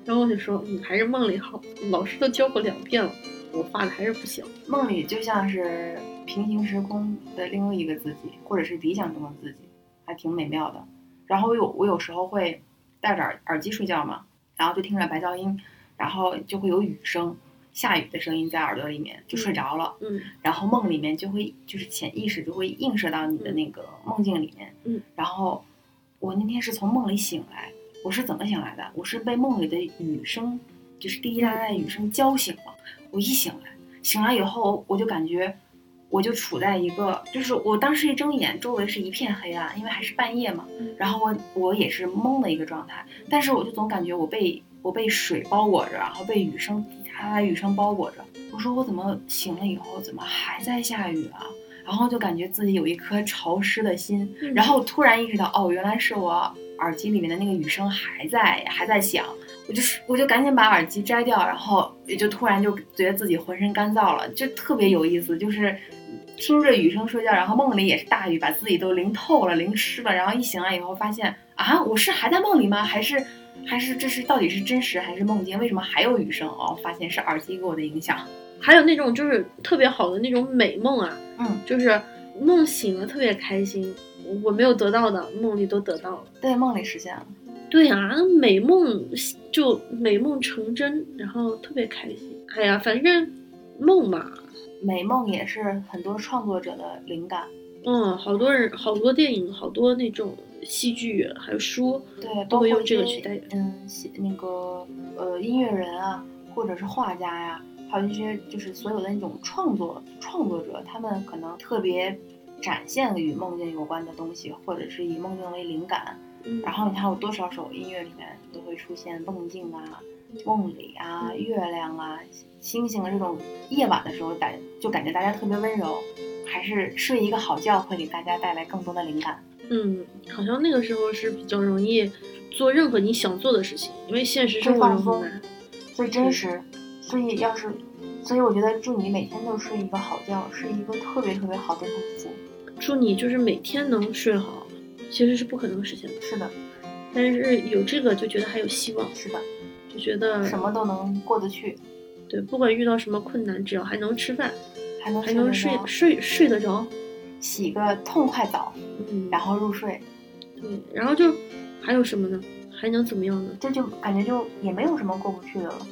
然后我就说，嗯，还是梦里好，老师都教过两遍了，我画的还是不行。梦里就像是平行时空的另外一个自己，或者是理想中的自己，还挺美妙的。然后我有我有时候会戴着耳耳机睡觉嘛，然后就听着白噪音，然后就会有雨声。下雨的声音在耳朵里面就睡着了，嗯，然后梦里面就会就是潜意识就会映射到你的那个梦境里面，嗯，然后我那天是从梦里醒来，我是怎么醒来的？我是被梦里的雨声，就是滴滴答答的雨声浇醒了。我一醒来，醒来以后我就感觉我就处在一个，就是我当时一睁眼，周围是一片黑暗，因为还是半夜嘛，然后我我也是懵的一个状态，但是我就总感觉我被我被水包裹着，然后被雨声。滴答答雨声包裹着，我说我怎么醒了以后怎么还在下雨啊？然后就感觉自己有一颗潮湿的心，然后突然意识到，哦，原来是我耳机里面的那个雨声还在还在响，我就是我就赶紧把耳机摘掉，然后也就突然就觉得自己浑身干燥了，就特别有意思，就是听着雨声睡觉，然后梦里也是大雨，把自己都淋透了、淋湿了，然后一醒来以后发现啊，我是还在梦里吗？还是？还是这是到底是真实还是梦境？为什么还有雨声？哦，发现是耳机给我的影响。还有那种就是特别好的那种美梦啊，嗯，就是梦醒了特别开心，我没有得到的梦里都得到了，对，梦里实现了。对啊，美梦就美梦成真，然后特别开心。哎呀，反正梦嘛，美梦也是很多创作者的灵感。嗯，好多人，好多电影，好多那种。戏剧还有书，对，都会用这个去代言。嗯，那个呃，音乐人啊，或者是画家呀，还有一些就是所有的那种创作创作者，他们可能特别展现与梦境有关的东西，或者是以梦境为灵感。嗯，然后你看有多少首音乐里面都会出现梦境啊、梦里啊、月亮啊、星星啊这种夜晚的时候，感就感觉大家特别温柔，还是睡一个好觉会给大家带来更多的灵感。嗯，好像那个时候是比较容易做任何你想做的事情，因为现实生活中很难。最真实，所以要是，所以我觉得祝你每天都睡一个好觉，是一个特别特别好的祝福。祝你就是每天能睡好，其实是不可能实现的。是的，但是有这个就觉得还有希望。是的，就觉得什么都能过得去。对，不管遇到什么困难，只要还能吃饭，还能还能睡睡睡得着。洗个痛快澡，嗯，然后入睡，对，然后就还有什么呢？还能怎么样呢？这就感觉就也没有什么过不去的了。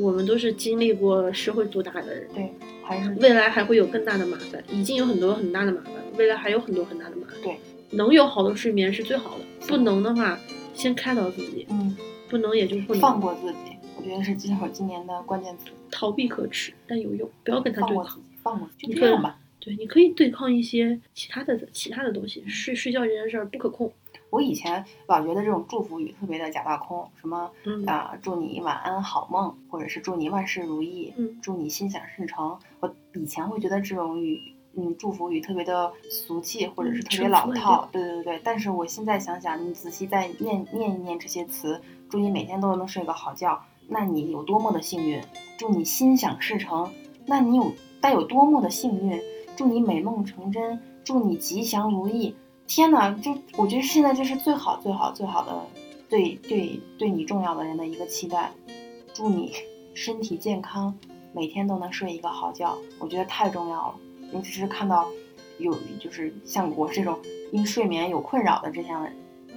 我们都是经历过社会毒打的人，对，还是未来还会有更大的麻烦，已经有很多很大的麻烦，未来还有很多很大的麻烦。对，能有好的睡眠是最好的，不能的话，先开导自己，嗯，不能也就不能放过自己。我觉得是今会今年的关键词。逃避可耻，但有用，不要跟他对抗，放过就这样吧。对，你可以对抗一些其他的其他的东西。睡睡觉这件事儿不可控。我以前老觉得这种祝福语特别的假大空，什么啊，祝你晚安好梦，或者是祝你万事如意，嗯，祝你心想事成。我以前会觉得这种语，嗯，祝福语特别的俗气，或者是特别老套。对对对。但是我现在想想，你仔细再念念一念这些词，祝你每天都能睡个好觉，那你有多么的幸运？祝你心想事成，那你有该有多么的幸运？祝你美梦成真，祝你吉祥如意。天哪，就我觉得现在这是最好、最好、最好的对对对你重要的人的一个期待。祝你身体健康，每天都能睡一个好觉。我觉得太重要了，尤其是看到有就是像我这种因睡眠有困扰的这样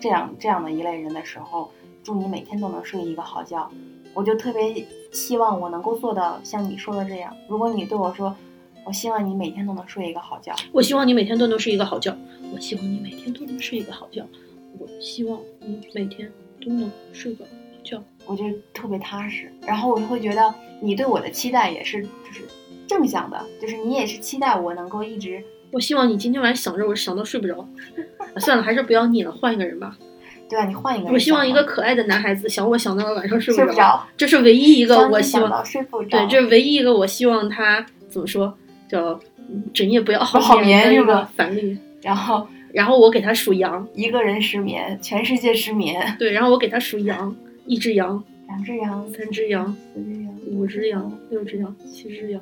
这样这样的一类人的时候，祝你每天都能睡一个好觉。我就特别希望我能够做到像你说的这样。如果你对我说。我希望你每天都能睡一个好觉。我希望你每天都能睡一个好觉。我希望你每天都能睡一个好觉。我希望你每天都能睡个好觉。我觉得特别踏实。然后我就会觉得你对我的期待也是就是正向的，就是你也是期待我能够一直。我希望你今天晚上想着我想到睡不着。算了，还是不要你了，换一个人吧。对啊，你换一个人。我希望一个可爱的男孩子想我想到了晚上睡不着。这是唯一一个我希望。睡不着。对，这是唯一一个我希望他怎么说？叫整夜不要好眠的一个反例，然后然后我给他数羊，一个人失眠，全世界失眠。对，然后我给他数羊，一只羊，两只羊，三只羊，四只羊，五只羊，六只羊，七只羊。